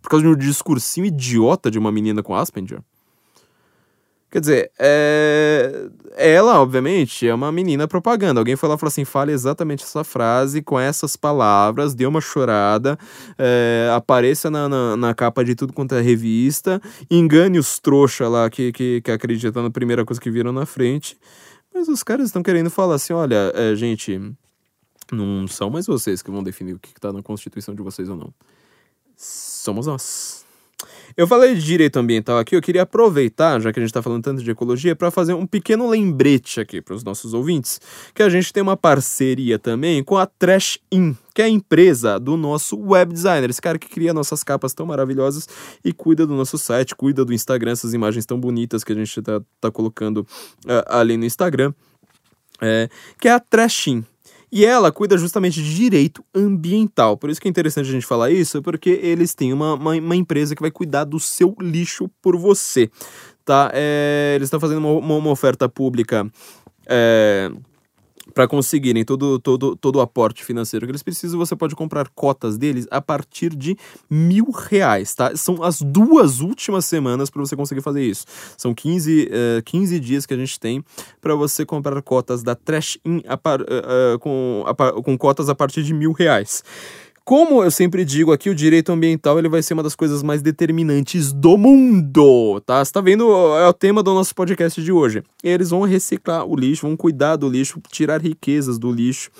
Por causa de um discursinho idiota de uma menina com Asperger? Quer dizer, é... ela, obviamente, é uma menina propaganda. Alguém foi lá e falou assim: fale exatamente essa frase com essas palavras, dê uma chorada, é... apareça na, na, na, capa de tudo quanto é revista, engane os trouxa lá que, que, que acreditam na primeira coisa que viram na frente. Mas os caras estão querendo falar assim: olha, é, gente, não são mais vocês que vão definir o que está na Constituição de vocês ou não. Somos nós. Eu falei de direito ambiental aqui, eu queria aproveitar, já que a gente está falando tanto de ecologia, para fazer um pequeno lembrete aqui para os nossos ouvintes, que a gente tem uma parceria também com a Trash In, que é a empresa do nosso web designer, esse cara que cria nossas capas tão maravilhosas e cuida do nosso site, cuida do Instagram, essas imagens tão bonitas que a gente está tá colocando uh, ali no Instagram, é, que é a Trashin. E ela cuida justamente de direito ambiental. Por isso que é interessante a gente falar isso, porque eles têm uma, uma, uma empresa que vai cuidar do seu lixo por você. Tá? É, eles estão fazendo uma, uma, oferta pública. É, para conseguirem todo, todo, todo o aporte financeiro que eles precisam, você pode comprar cotas deles a partir de mil reais, tá? São as duas últimas semanas para você conseguir fazer isso. São 15, uh, 15 dias que a gente tem para você comprar cotas da Trash In a par, uh, uh, com, a, com cotas a partir de mil reais. Como eu sempre digo aqui, o direito ambiental ele vai ser uma das coisas mais determinantes do mundo, tá? Você tá vendo? É o tema do nosso podcast de hoje. Eles vão reciclar o lixo, vão cuidar do lixo, tirar riquezas do lixo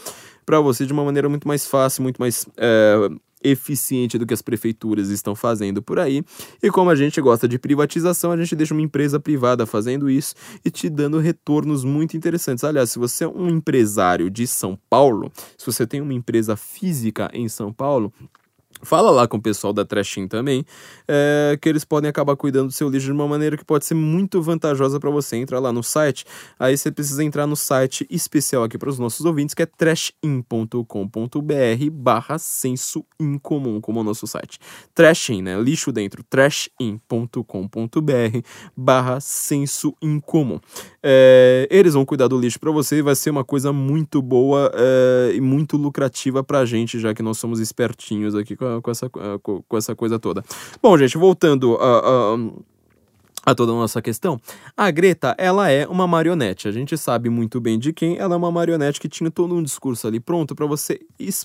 para você de uma maneira muito mais fácil, muito mais é, eficiente do que as prefeituras estão fazendo por aí. E como a gente gosta de privatização, a gente deixa uma empresa privada fazendo isso e te dando retornos muito interessantes. Aliás, se você é um empresário de São Paulo, se você tem uma empresa física em São Paulo, Fala lá com o pessoal da Trashin também, é, que eles podem acabar cuidando do seu lixo de uma maneira que pode ser muito vantajosa para você. Entra lá no site, aí você precisa entrar no site especial aqui para os nossos ouvintes, que é trashin.com.br barra senso incomum, como o nosso site. Trashin, né? Lixo dentro, trashin.com.br barra senso incomum. É, eles vão cuidar do lixo para você e vai ser uma coisa muito boa é, e muito lucrativa para a gente, já que nós somos espertinhos aqui com com, com, essa, com essa coisa toda. Bom, gente, voltando a. a a toda a nossa questão, a Greta, ela é uma marionete. A gente sabe muito bem de quem. Ela é uma marionete que tinha todo um discurso ali pronto para você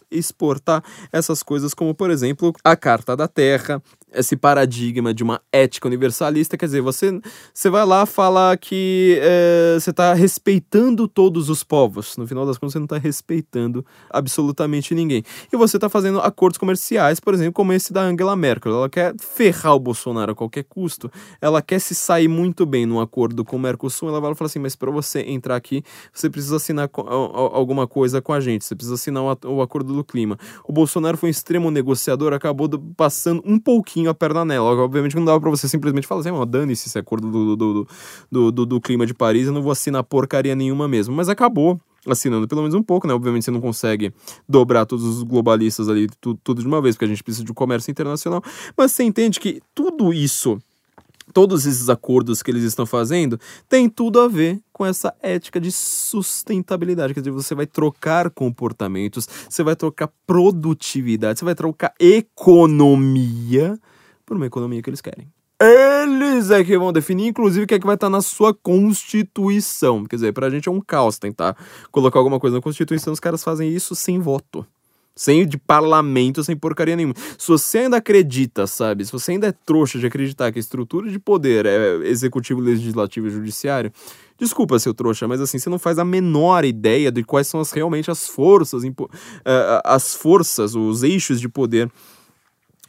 exportar essas coisas, como por exemplo a Carta da Terra, esse paradigma de uma ética universalista, quer dizer, você, você vai lá falar que é, você está respeitando todos os povos, no final das contas você não está respeitando absolutamente ninguém. E você está fazendo acordos comerciais, por exemplo, como esse da Angela Merkel, ela quer ferrar o Bolsonaro a qualquer custo, ela quer se sair muito bem num acordo com o Mercosul, ela vai falar assim, mas para você entrar aqui, você precisa assinar alguma coisa com a gente, você precisa assinar o acordo do clima. O Bolsonaro foi um extremo negociador, acabou passando um pouquinho pouquinho a perna nela. Obviamente não dava pra você simplesmente falar assim, dane-se esse acordo do, do, do, do, do clima de Paris, eu não vou assinar porcaria nenhuma mesmo. Mas acabou assinando pelo menos um pouco, né? Obviamente você não consegue dobrar todos os globalistas ali, tudo, tudo de uma vez, porque a gente precisa de um comércio internacional. Mas você entende que tudo isso todos esses acordos que eles estão fazendo tem tudo a ver com essa ética de sustentabilidade. Quer dizer, você vai trocar comportamentos, você vai trocar produtividade, você vai trocar economia por uma economia que eles querem. Eles é que vão definir, inclusive, o que é que vai estar na sua Constituição. Quer dizer, pra gente é um caos tentar colocar alguma coisa na Constituição, os caras fazem isso sem voto. Sem de parlamento, sem porcaria nenhuma. Se você ainda acredita, sabe? Se você ainda é trouxa de acreditar que a estrutura de poder é executivo, legislativo e judiciário, desculpa, seu trouxa, mas assim, você não faz a menor ideia de quais são as, realmente as forças, uh, as forças, os eixos de poder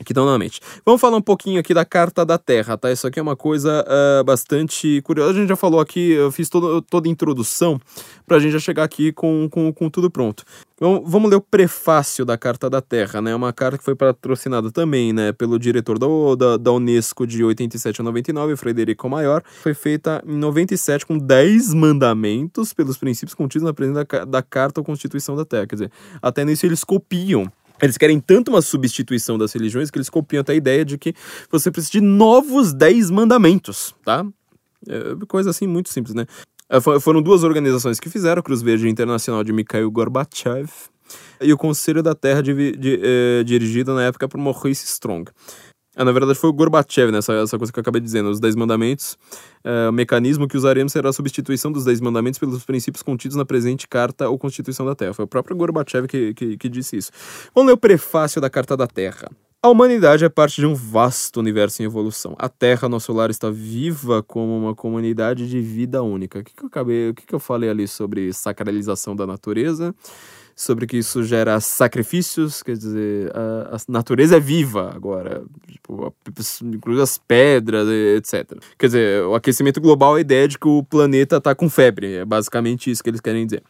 que estão na mente. Vamos falar um pouquinho aqui da Carta da Terra, tá? Isso aqui é uma coisa uh, bastante curiosa. A gente já falou aqui, eu fiz todo, toda a introdução para a gente já chegar aqui com, com, com tudo pronto. Então, vamos ler o prefácio da Carta da Terra, né? Uma carta que foi patrocinada também, né, pelo diretor da, da, da Unesco de 87 a 99, Frederico Maior. Foi feita em 97 com 10 mandamentos pelos princípios contidos na presente da, da Carta ou Constituição da Terra. Quer dizer, até nisso eles copiam eles querem tanto uma substituição das religiões que eles copiam até a ideia de que você precisa de novos dez mandamentos, tá? É coisa assim muito simples, né? É, foram duas organizações que fizeram, a Cruz Verde Internacional de Mikhail Gorbachev e o Conselho da Terra de, de, eh, dirigido na época por Maurice Strong. Ah, na verdade foi o Gorbachev, né? Essa, essa coisa que eu acabei dizendo, os Dez Mandamentos. É, o mecanismo que usaremos será a substituição dos Dez Mandamentos pelos princípios contidos na presente Carta ou Constituição da Terra. Foi o próprio Gorbachev que, que, que disse isso. Vamos ler o prefácio da Carta da Terra. A humanidade é parte de um vasto universo em evolução. A Terra, nosso lar, está viva como uma comunidade de vida única. O que, que eu acabei, o que, que eu falei ali sobre sacralização da natureza? Sobre que isso gera sacrifícios, quer dizer, a, a natureza é viva agora, tipo, inclusive as pedras, etc. Quer dizer, o aquecimento global é a ideia de que o planeta está com febre, é basicamente isso que eles querem dizer.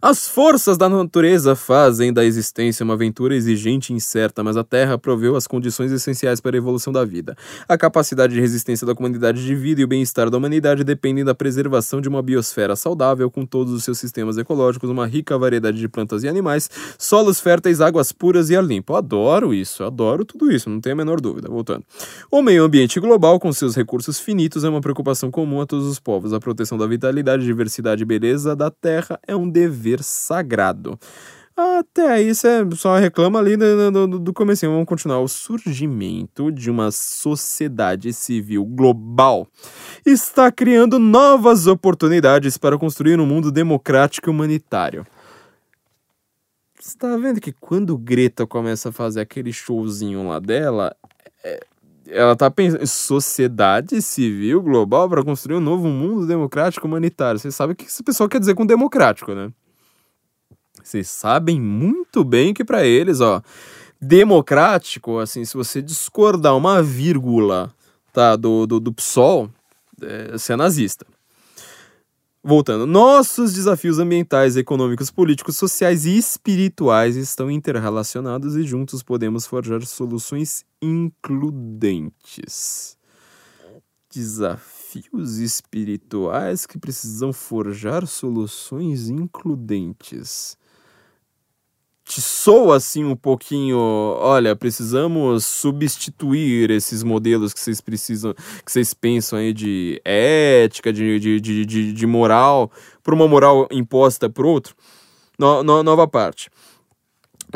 As forças da natureza fazem da existência uma aventura exigente e incerta, mas a Terra proveu as condições essenciais para a evolução da vida. A capacidade de resistência da comunidade de vida e o bem-estar da humanidade dependem da preservação de uma biosfera saudável, com todos os seus sistemas ecológicos, uma rica variedade de plantas e animais, solos férteis, águas puras e ar limpo. Adoro isso, adoro tudo isso, não tenho a menor dúvida. Voltando. O meio ambiente global, com seus recursos finitos, é uma preocupação comum a todos os povos. A proteção da vitalidade, diversidade e beleza da Terra é um dever dever sagrado. Até aí você só reclama ali do, do, do comecinho. Vamos continuar. O surgimento de uma sociedade civil global está criando novas oportunidades para construir um mundo democrático e humanitário. Você está vendo que quando Greta começa a fazer aquele showzinho lá dela, é, ela tá pensando sociedade civil global para construir um novo mundo democrático humanitário. Você sabe o que esse pessoal quer dizer com democrático, né? Vocês sabem muito bem que para eles, ó, democrático, assim, se você discordar uma vírgula, tá, do, do, do PSOL, é, você é nazista. Voltando, nossos desafios ambientais, econômicos, políticos, sociais e espirituais estão interrelacionados e juntos podemos forjar soluções includentes. Desafios espirituais que precisam forjar soluções includentes te soa assim um pouquinho, olha, precisamos substituir esses modelos que vocês precisam, que vocês pensam aí de ética, de, de, de, de, moral, por uma moral imposta por outro? No, no, nova parte.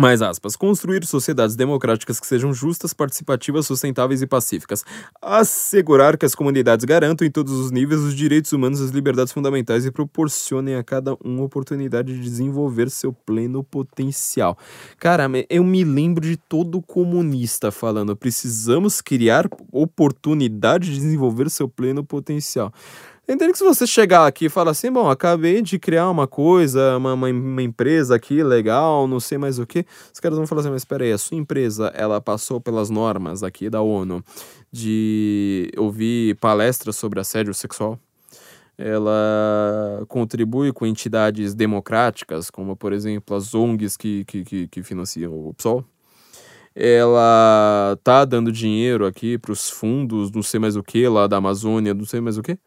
Mais aspas, construir sociedades democráticas que sejam justas, participativas, sustentáveis e pacíficas. Assegurar que as comunidades garantam em todos os níveis os direitos humanos e as liberdades fundamentais e proporcionem a cada um oportunidade de desenvolver seu pleno potencial. Cara, eu me lembro de todo comunista falando: precisamos criar oportunidade de desenvolver seu pleno potencial. Entende que se você chegar aqui e falar assim, bom, acabei de criar uma coisa, uma, uma, uma, empresa aqui legal, não sei mais o que, os caras vão falar assim, mas espera aí, a sua empresa, ela passou pelas normas aqui da ONU de ouvir palestras sobre assédio sexual? Ela contribui com entidades democráticas, como, por exemplo, as ONGs que, que, que, que financiam o PSOL? Ela tá dando dinheiro aqui para os fundos, não sei mais o que, lá da Amazônia, não sei mais o que?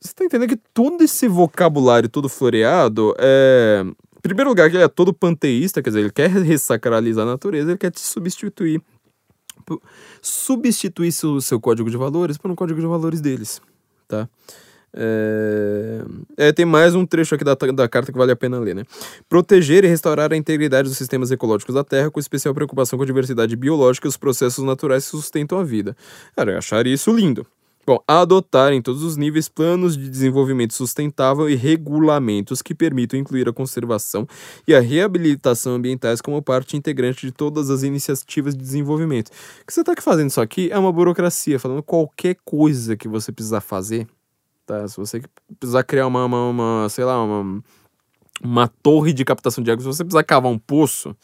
Você tá entendendo que todo esse vocabulário todo floreado é. Em primeiro lugar, que ele é todo panteísta, quer dizer, ele quer ressacralizar a natureza, ele quer te substituir. Substituir seu, seu código de valores por um código de valores deles, tá? É... É, tem mais um trecho aqui da, da carta que vale a pena ler, né? Proteger e restaurar a integridade dos sistemas ecológicos da Terra, com especial preocupação com a diversidade biológica e os processos naturais que sustentam a vida. Cara, eu acharia isso lindo. Bom, adotar em todos os níveis planos de desenvolvimento sustentável e regulamentos que permitam incluir a conservação e a reabilitação ambientais como parte integrante de todas as iniciativas de desenvolvimento. O que você está fazendo isso aqui é uma burocracia, falando qualquer coisa que você precisar fazer, tá? Se você precisar criar uma, uma, uma sei lá, uma, uma torre de captação de água, se você precisar cavar um poço,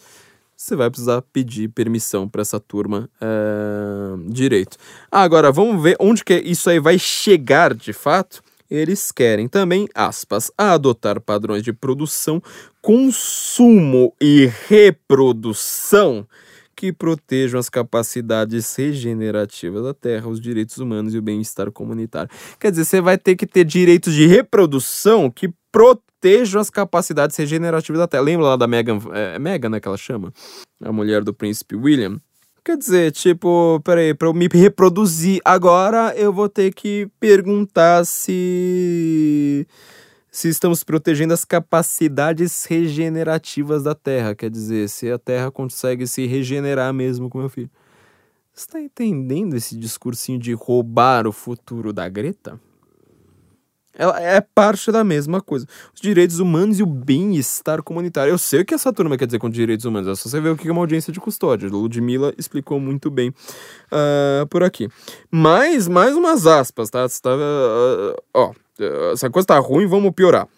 você vai precisar pedir permissão para essa turma uh, direito. Agora, vamos ver onde que isso aí vai chegar de fato. Eles querem também, aspas, adotar padrões de produção, consumo e reprodução que protejam as capacidades regenerativas da Terra, os direitos humanos e o bem-estar comunitário. Quer dizer, você vai ter que ter direitos de reprodução que protejam as capacidades regenerativas da Terra. Lembra lá da Megan, é, Megan, né, que ela chama? A mulher do príncipe William. Quer dizer, tipo, peraí, pra eu me reproduzir agora, eu vou ter que perguntar se. Se estamos protegendo as capacidades regenerativas da Terra. Quer dizer, se a Terra consegue se regenerar mesmo com meu filho. Você tá entendendo esse discursinho de roubar o futuro da Greta? Ela é parte da mesma coisa. Os direitos humanos e o bem-estar comunitário. Eu sei o que essa turma quer dizer com direitos humanos. É só você ver o que é uma audiência de custódia. Ludmilla explicou muito bem uh, por aqui. Mas, mais umas aspas, tá? Tá uh, ó, essa coisa tá ruim, vamos piorar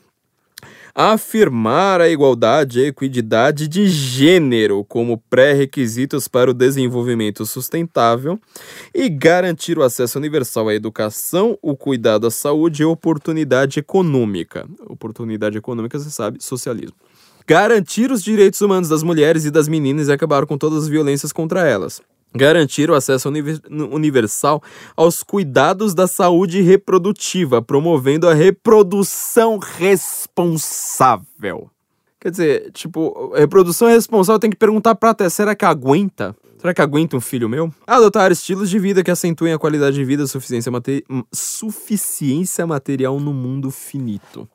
afirmar a igualdade e equidade de gênero como pré-requisitos para o desenvolvimento sustentável e garantir o acesso universal à educação, o cuidado à saúde e oportunidade econômica. Oportunidade econômica, você sabe, socialismo. Garantir os direitos humanos das mulheres e das meninas e acabar com todas as violências contra elas garantir o acesso universal aos cuidados da saúde reprodutiva, promovendo a reprodução responsável. Quer dizer, tipo, reprodução responsável tem que perguntar pra até, será que aguenta? Será que aguenta um filho meu? Adotar estilos de vida que acentuem a qualidade de vida suficiência, mate suficiência material no mundo finito.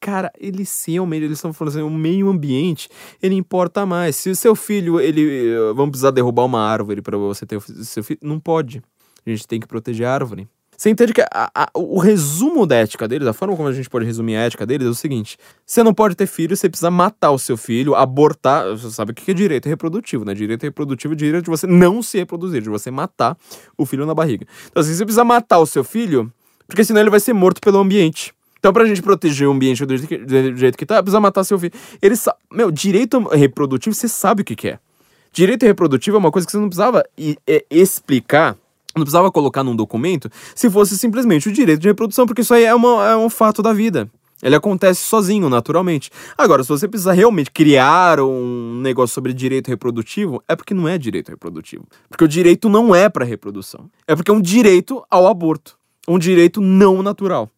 Cara, eles realmente, eles estão falando assim, o meio ambiente, ele importa mais. Se o seu filho, ele, vamos precisar derrubar uma árvore para você ter o seu filho, não pode. A gente tem que proteger a árvore. Você entende que a, a, o resumo da ética deles, a forma como a gente pode resumir a ética deles é o seguinte: você não pode ter filho, você precisa matar o seu filho, abortar. Você sabe o que é direito reprodutivo, né? Direito reprodutivo é direito de você não se reproduzir, de você matar o filho na barriga. Então, assim, você precisa matar o seu filho, porque senão ele vai ser morto pelo ambiente. Então, pra gente proteger o ambiente do jeito que, tá, precisa matar seu filho. Ele sabe. Meu, direito reprodutivo, você sabe o que, que é. Direito reprodutivo é uma coisa que você não precisava é, explicar, não precisava colocar num documento, se fosse simplesmente o direito de reprodução, porque isso aí é, uma, é um fato da vida. Ele acontece sozinho, naturalmente. Agora, se você precisar realmente criar um negócio sobre direito reprodutivo, é porque não é direito reprodutivo. Porque o direito não é para reprodução. É porque é um direito ao aborto. Um direito não natural.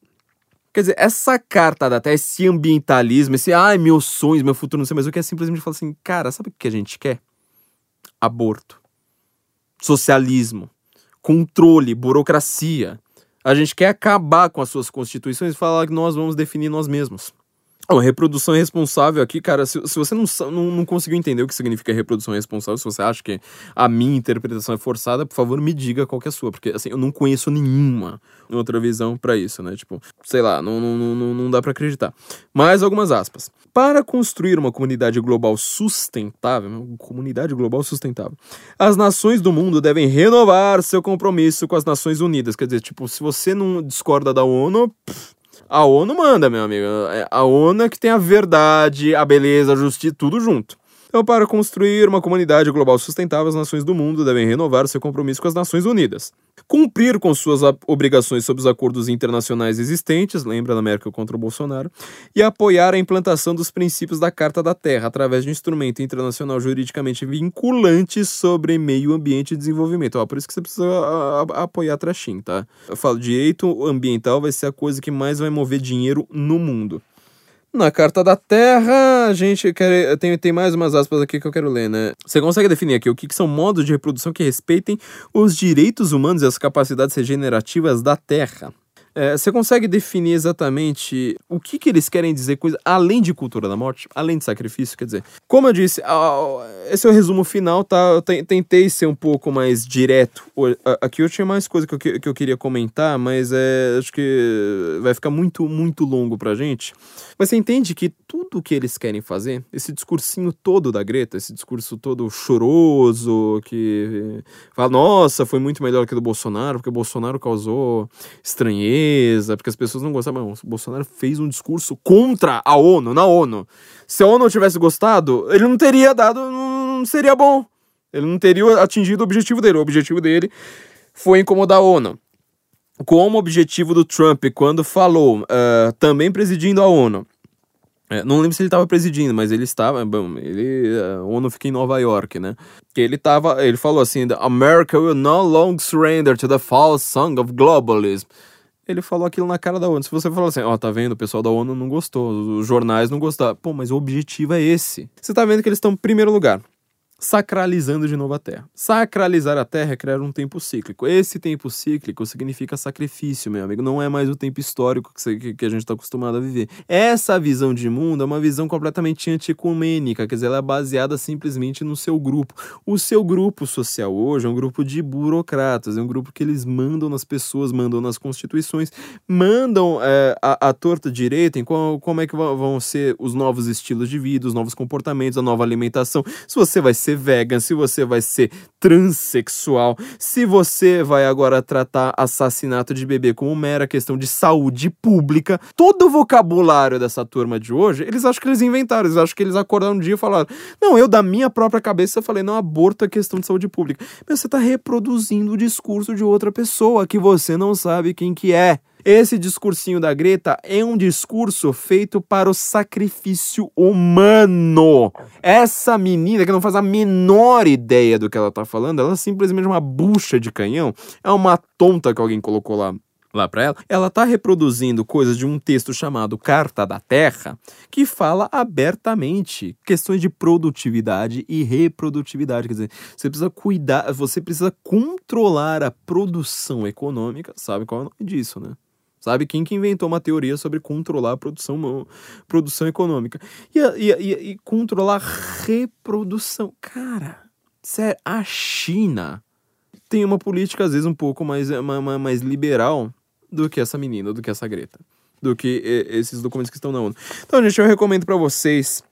Quer dizer, essa carta da Terra, esse ambientalismo, esse ai, meus sonhos, meu futuro, não sei mais o que, é simplesmente falar assim, cara, sabe o que a gente quer? Aborto. Socialismo. Controle, burocracia. A gente quer acabar com as suas constituições e falar que nós vamos definir nós mesmos. Oh, reprodução responsável aqui, cara, se, se você não, não, não, conseguiu entender o que significa reprodução responsável, se você acha que a minha interpretação é forçada, por favor, me diga qual é a sua, porque assim, eu não conheço nenhuma outra visão para isso, né? Tipo, sei lá, não, não, não, não dá para acreditar. Mais algumas aspas. Para construir uma comunidade global sustentável, uma comunidade global sustentável, as nações do mundo devem renovar seu compromisso com as Nações Unidas. Quer dizer, tipo, se você não discorda da ONU, pff, a ONU manda, meu amigo. É, a ONU é que tem a verdade, a beleza, a justiça, tudo junto. Então, para construir uma comunidade global sustentável, as nações do mundo devem renovar seu compromisso com as Nações Unidas, cumprir com suas obrigações sob os acordos internacionais existentes, lembra da Merkel contra o Bolsonaro, e apoiar a implantação dos princípios da Carta da Terra através de um instrumento internacional juridicamente vinculante sobre meio ambiente e desenvolvimento. Ó, por isso que você precisa apoiar a Trachim, tá? Eu falo, direito ambiental vai ser a coisa que mais vai mover dinheiro no mundo. Na Carta da Terra, a gente quer. Tem, tem mais umas aspas aqui que eu quero ler, né? Você consegue definir aqui o que, que são modos de reprodução que respeitem os direitos humanos e as capacidades regenerativas da Terra? É, você consegue definir exatamente o que, que eles querem dizer, coisa além de cultura da morte, além de sacrifício? Quer dizer, como eu disse, esse é o resumo final, tá? Eu tentei ser um pouco mais direto. Aqui eu tinha mais coisa que eu, que eu queria comentar, mas é, acho que vai ficar muito, muito longo pra gente. Mas você entende que tudo que eles querem fazer, esse discursinho todo da Greta, esse discurso todo choroso, que fala, nossa, foi muito melhor que do Bolsonaro, porque o Bolsonaro causou estranheza porque as pessoas não gostavam. o Bolsonaro fez um discurso contra a ONU, na ONU. Se a ONU tivesse gostado, ele não teria dado. Não seria bom. Ele não teria atingido o objetivo dele. O objetivo dele foi incomodar a ONU. Como objetivo do Trump, quando falou, uh, também presidindo a ONU, é, não lembro se ele estava presidindo, mas ele estava. Bom, ele, a ONU fica em Nova York, né? Que ele tava. Ele falou assim: America will no longer surrender to the false song of globalism ele falou aquilo na cara da ONU. Se você falar assim, ó, oh, tá vendo, o pessoal da ONU não gostou, os jornais não gostaram. Pô, mas o objetivo é esse. Você tá vendo que eles estão em primeiro lugar. Sacralizando de novo a Terra. Sacralizar a Terra é criar um tempo cíclico. Esse tempo cíclico significa sacrifício, meu amigo. Não é mais o tempo histórico que, a gente está acostumado a viver. Essa visão de mundo é uma visão completamente anticumênica, quer dizer, ela é baseada simplesmente no seu grupo. O seu grupo social hoje é um grupo de burocratas, é um grupo que eles mandam nas pessoas, mandam nas constituições, mandam é, a, a torta direita em qual, como é que vão ser os novos estilos de vida, os novos comportamentos, a nova alimentação. Se você vai ser ser vegan, se você vai ser transexual, se você vai agora tratar assassinato de bebê como mera questão de saúde pública, todo o vocabulário dessa turma de hoje, eles acham que eles inventaram, eles acham que eles acordaram um dia e falaram: Não, eu da minha própria cabeça falei, não, aborto é questão de saúde pública. Mas você está reproduzindo o discurso de outra pessoa que você não sabe quem que é. Esse discursinho da Greta é um discurso feito para o sacrifício humano. Essa menina que não faz a menor ideia do que ela tá falando, ela é simplesmente uma bucha de canhão, é uma tonta que alguém colocou lá lá para ela, ela está reproduzindo coisas de um texto chamado Carta da Terra, que fala abertamente questões de produtividade e reprodutividade, quer dizer, você precisa cuidar, você precisa controlar a produção econômica, sabe qual é o nome disso, né? Sabe? Quem que inventou uma teoria sobre controlar a produção, produção econômica? E, e, e, e controlar a reprodução. Cara, sério, a China tem uma política, às vezes, um pouco mais, mais, mais liberal do que essa menina, do que essa Greta. Do que esses documentos que estão na ONU. Então, gente, eu recomendo para vocês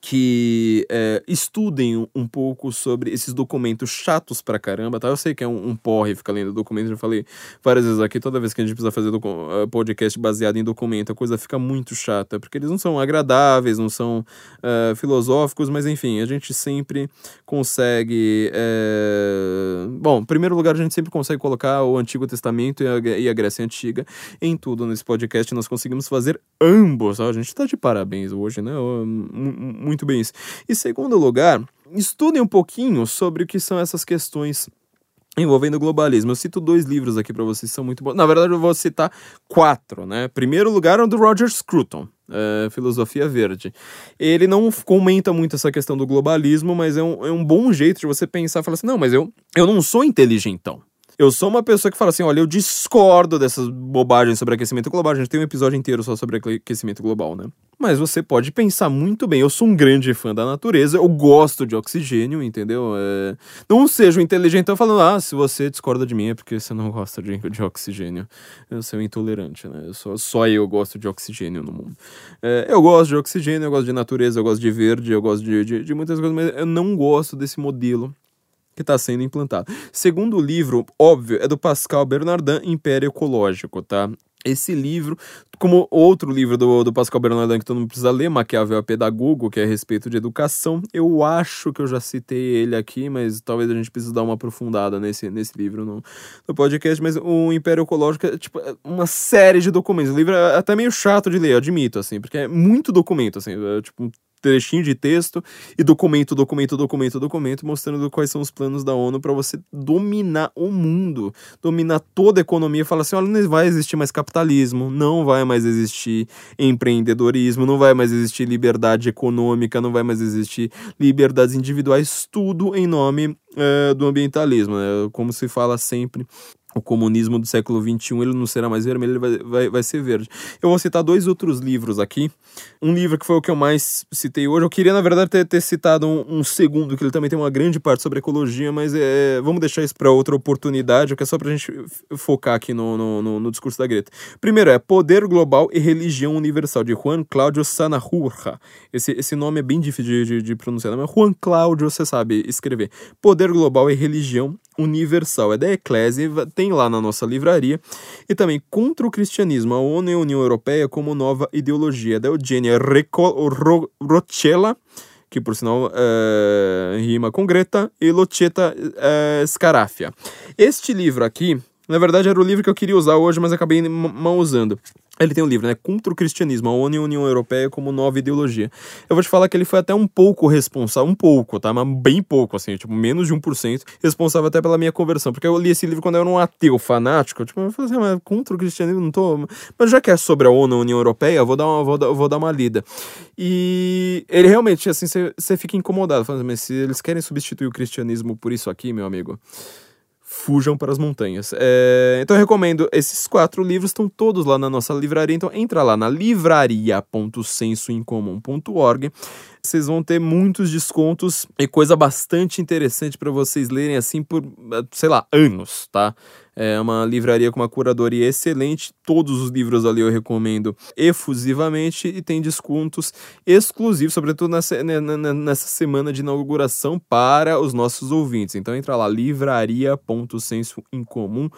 que é, estudem um pouco sobre esses documentos chatos pra caramba, tá? Eu sei que é um, um porre ficar lendo documentos, já falei várias vezes aqui, toda vez que a gente precisa fazer eh, podcast baseado em documento, a coisa fica muito chata, porque eles não são agradáveis, não são uh, filosóficos, mas enfim, a gente sempre consegue. É... Bom, em primeiro lugar, a gente sempre consegue colocar o Antigo Testamento e a, e a Grécia Antiga em tudo nesse podcast, nós conseguimos fazer ambos, tá? A gente tá de parabéns hoje, né? Muito bem isso. E segundo lugar, estudem um pouquinho sobre o que são essas questões envolvendo o globalismo. Eu cito dois livros aqui para vocês, são muito bons. Na verdade, eu vou citar quatro, né? Primeiro lugar é o do Roger Scruton, é, Filosofia Verde. Ele não comenta muito essa questão do globalismo, mas é um, é um bom jeito de você pensar e falar assim, não, mas eu, eu não sou inteligentão. Eu sou uma pessoa que fala assim: olha, eu discordo dessas bobagens sobre aquecimento global. A gente tem um episódio inteiro só sobre aquecimento global, né? Mas você pode pensar muito bem. Eu sou um grande fã da natureza, eu gosto de oxigênio, entendeu? É... Não seja um inteligente falando, ah, se você discorda de mim é porque você não gosta de, de oxigênio. Eu sou intolerante, né? Eu só, só eu gosto de oxigênio no mundo. É, eu gosto de oxigênio, eu gosto de natureza, eu gosto de verde, eu gosto de, de, de muitas coisas, mas eu não gosto desse modelo que está sendo implantado. Segundo livro, óbvio, é do Pascal Bernardin, Império Ecológico, tá? Esse livro, como outro livro do, do Pascal Bernardin que todo mundo precisa ler, Maquiavel Pedagogo, que é a respeito de educação, eu acho que eu já citei ele aqui, mas talvez a gente precise dar uma aprofundada nesse, nesse livro no, no podcast. Mas o Império Ecológico é tipo é uma série de documentos. O livro é até meio chato de ler, admito, assim, porque é muito documento, assim, é, tipo trechinho de texto e documento, documento, documento, documento, mostrando quais são os planos da ONU para você dominar o mundo, dominar toda a economia. Fala assim: olha, não vai existir mais capitalismo, não vai mais existir empreendedorismo, não vai mais existir liberdade econômica, não vai mais existir liberdades individuais, tudo em nome é, do ambientalismo, né? como se fala sempre o comunismo do século XXI ele não será mais vermelho, ele vai, vai, vai ser verde. Eu vou citar dois outros livros aqui. Um livro que foi o que eu mais citei hoje. Eu queria, na verdade, ter, ter citado um, um segundo, que ele também tem uma grande parte sobre ecologia, mas é, vamos deixar isso para outra oportunidade, que é só para a gente focar aqui no, no, no, no, discurso da Greta. Primeiro é Poder Global e Religião Universal, de Juan Cláudio Sanahurra. Esse, esse nome é bem difícil de, de, de pronunciar, mas Juan Cláudio, você sabe escrever. Poder Global e Religião Universal. É da Eclésia, tem lá na nossa livraria. E também Contra o Cristianismo, a ONU e a União Europeia como nova ideologia, é da Eugênia Roccella, que por sinal é, rima com Greta, e Locetta é, Scarafia. Este livro aqui, Na verdade, era o livro que eu queria usar hoje, mas acabei mal usando. Ele tem um livro, né? Contra o Cristianismo, a ONU e a União Europeia como nova ideologia. Eu vou te falar que ele foi até um pouco responsável, um pouco, tá? Mas bem pouco, assim, tipo, menos de 1%, responsável até pela minha conversão. Porque eu li esse livro quando eu era um ateu fanático. Tipo, eu falei assim, ah, mas contra o cristianismo não tô. Mas já que é sobre a ONU e a União Europeia, eu vou dar uma, vou dar, vou dar uma lida. E ele realmente, assim, você fica incomodado, falando, mas se eles querem substituir o cristianismo por isso aqui, meu amigo fujam para as montanhas. É, então eu recomendo, esses quatro livros estão todos lá na nossa livraria, então entra lá na livraria.sensoincomum.org vocês vão ter muitos descontos e coisa bastante interessante para vocês lerem assim por, sei lá, anos, tá? É uma livraria com uma curadoria excelente. Todos os livros ali eu recomendo efusivamente e tem descontos exclusivos, sobretudo nessa, né, nessa semana de inauguração para os nossos ouvintes. Então entra lá, livraria.sensoincomum.org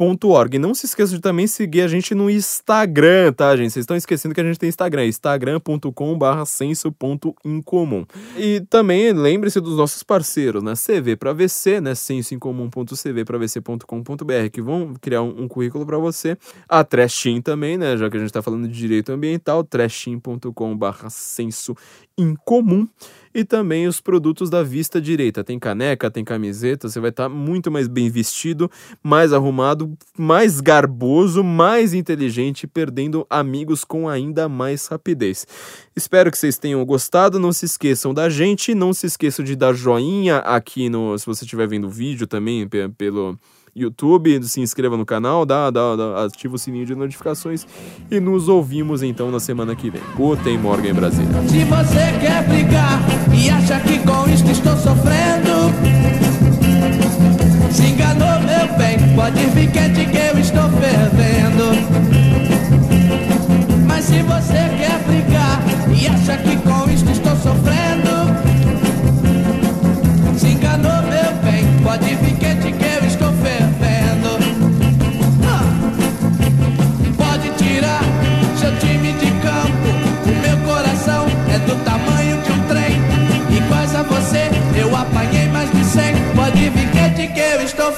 Org. Não se esqueça de também seguir a gente no Instagram, tá, gente? Vocês estão esquecendo que a gente tem Instagram, instagram.com.br senso.incomum. E também lembre-se dos nossos parceiros, né? CV para VC, né? sensoincomum.cv para vc.com.br, que vão criar um, um currículo para você. A Trashim também, né? Já que a gente está falando de direito ambiental, trashim.com.br senso incomum e também os produtos da vista direita. Tem caneca, tem camiseta, você vai estar tá muito mais bem vestido, mais arrumado, mais garboso, mais inteligente, perdendo amigos com ainda mais rapidez. Espero que vocês tenham gostado. Não se esqueçam da gente, não se esqueçam de dar joinha aqui no, se você estiver vendo o vídeo também pelo YouTube, se inscreva no canal, dá, dá, dá, ativa o sininho de notificações e nos ouvimos então na semana que vem. Putem Morgan Brasil. Se você quer brigar e acha que com isso estou sofrendo, se enganou meu bem, pode vir quente que é eu estou fervendo. Mas se você quer brigar e acha que com isso estou sofrendo, Παρασκευή και τι και στο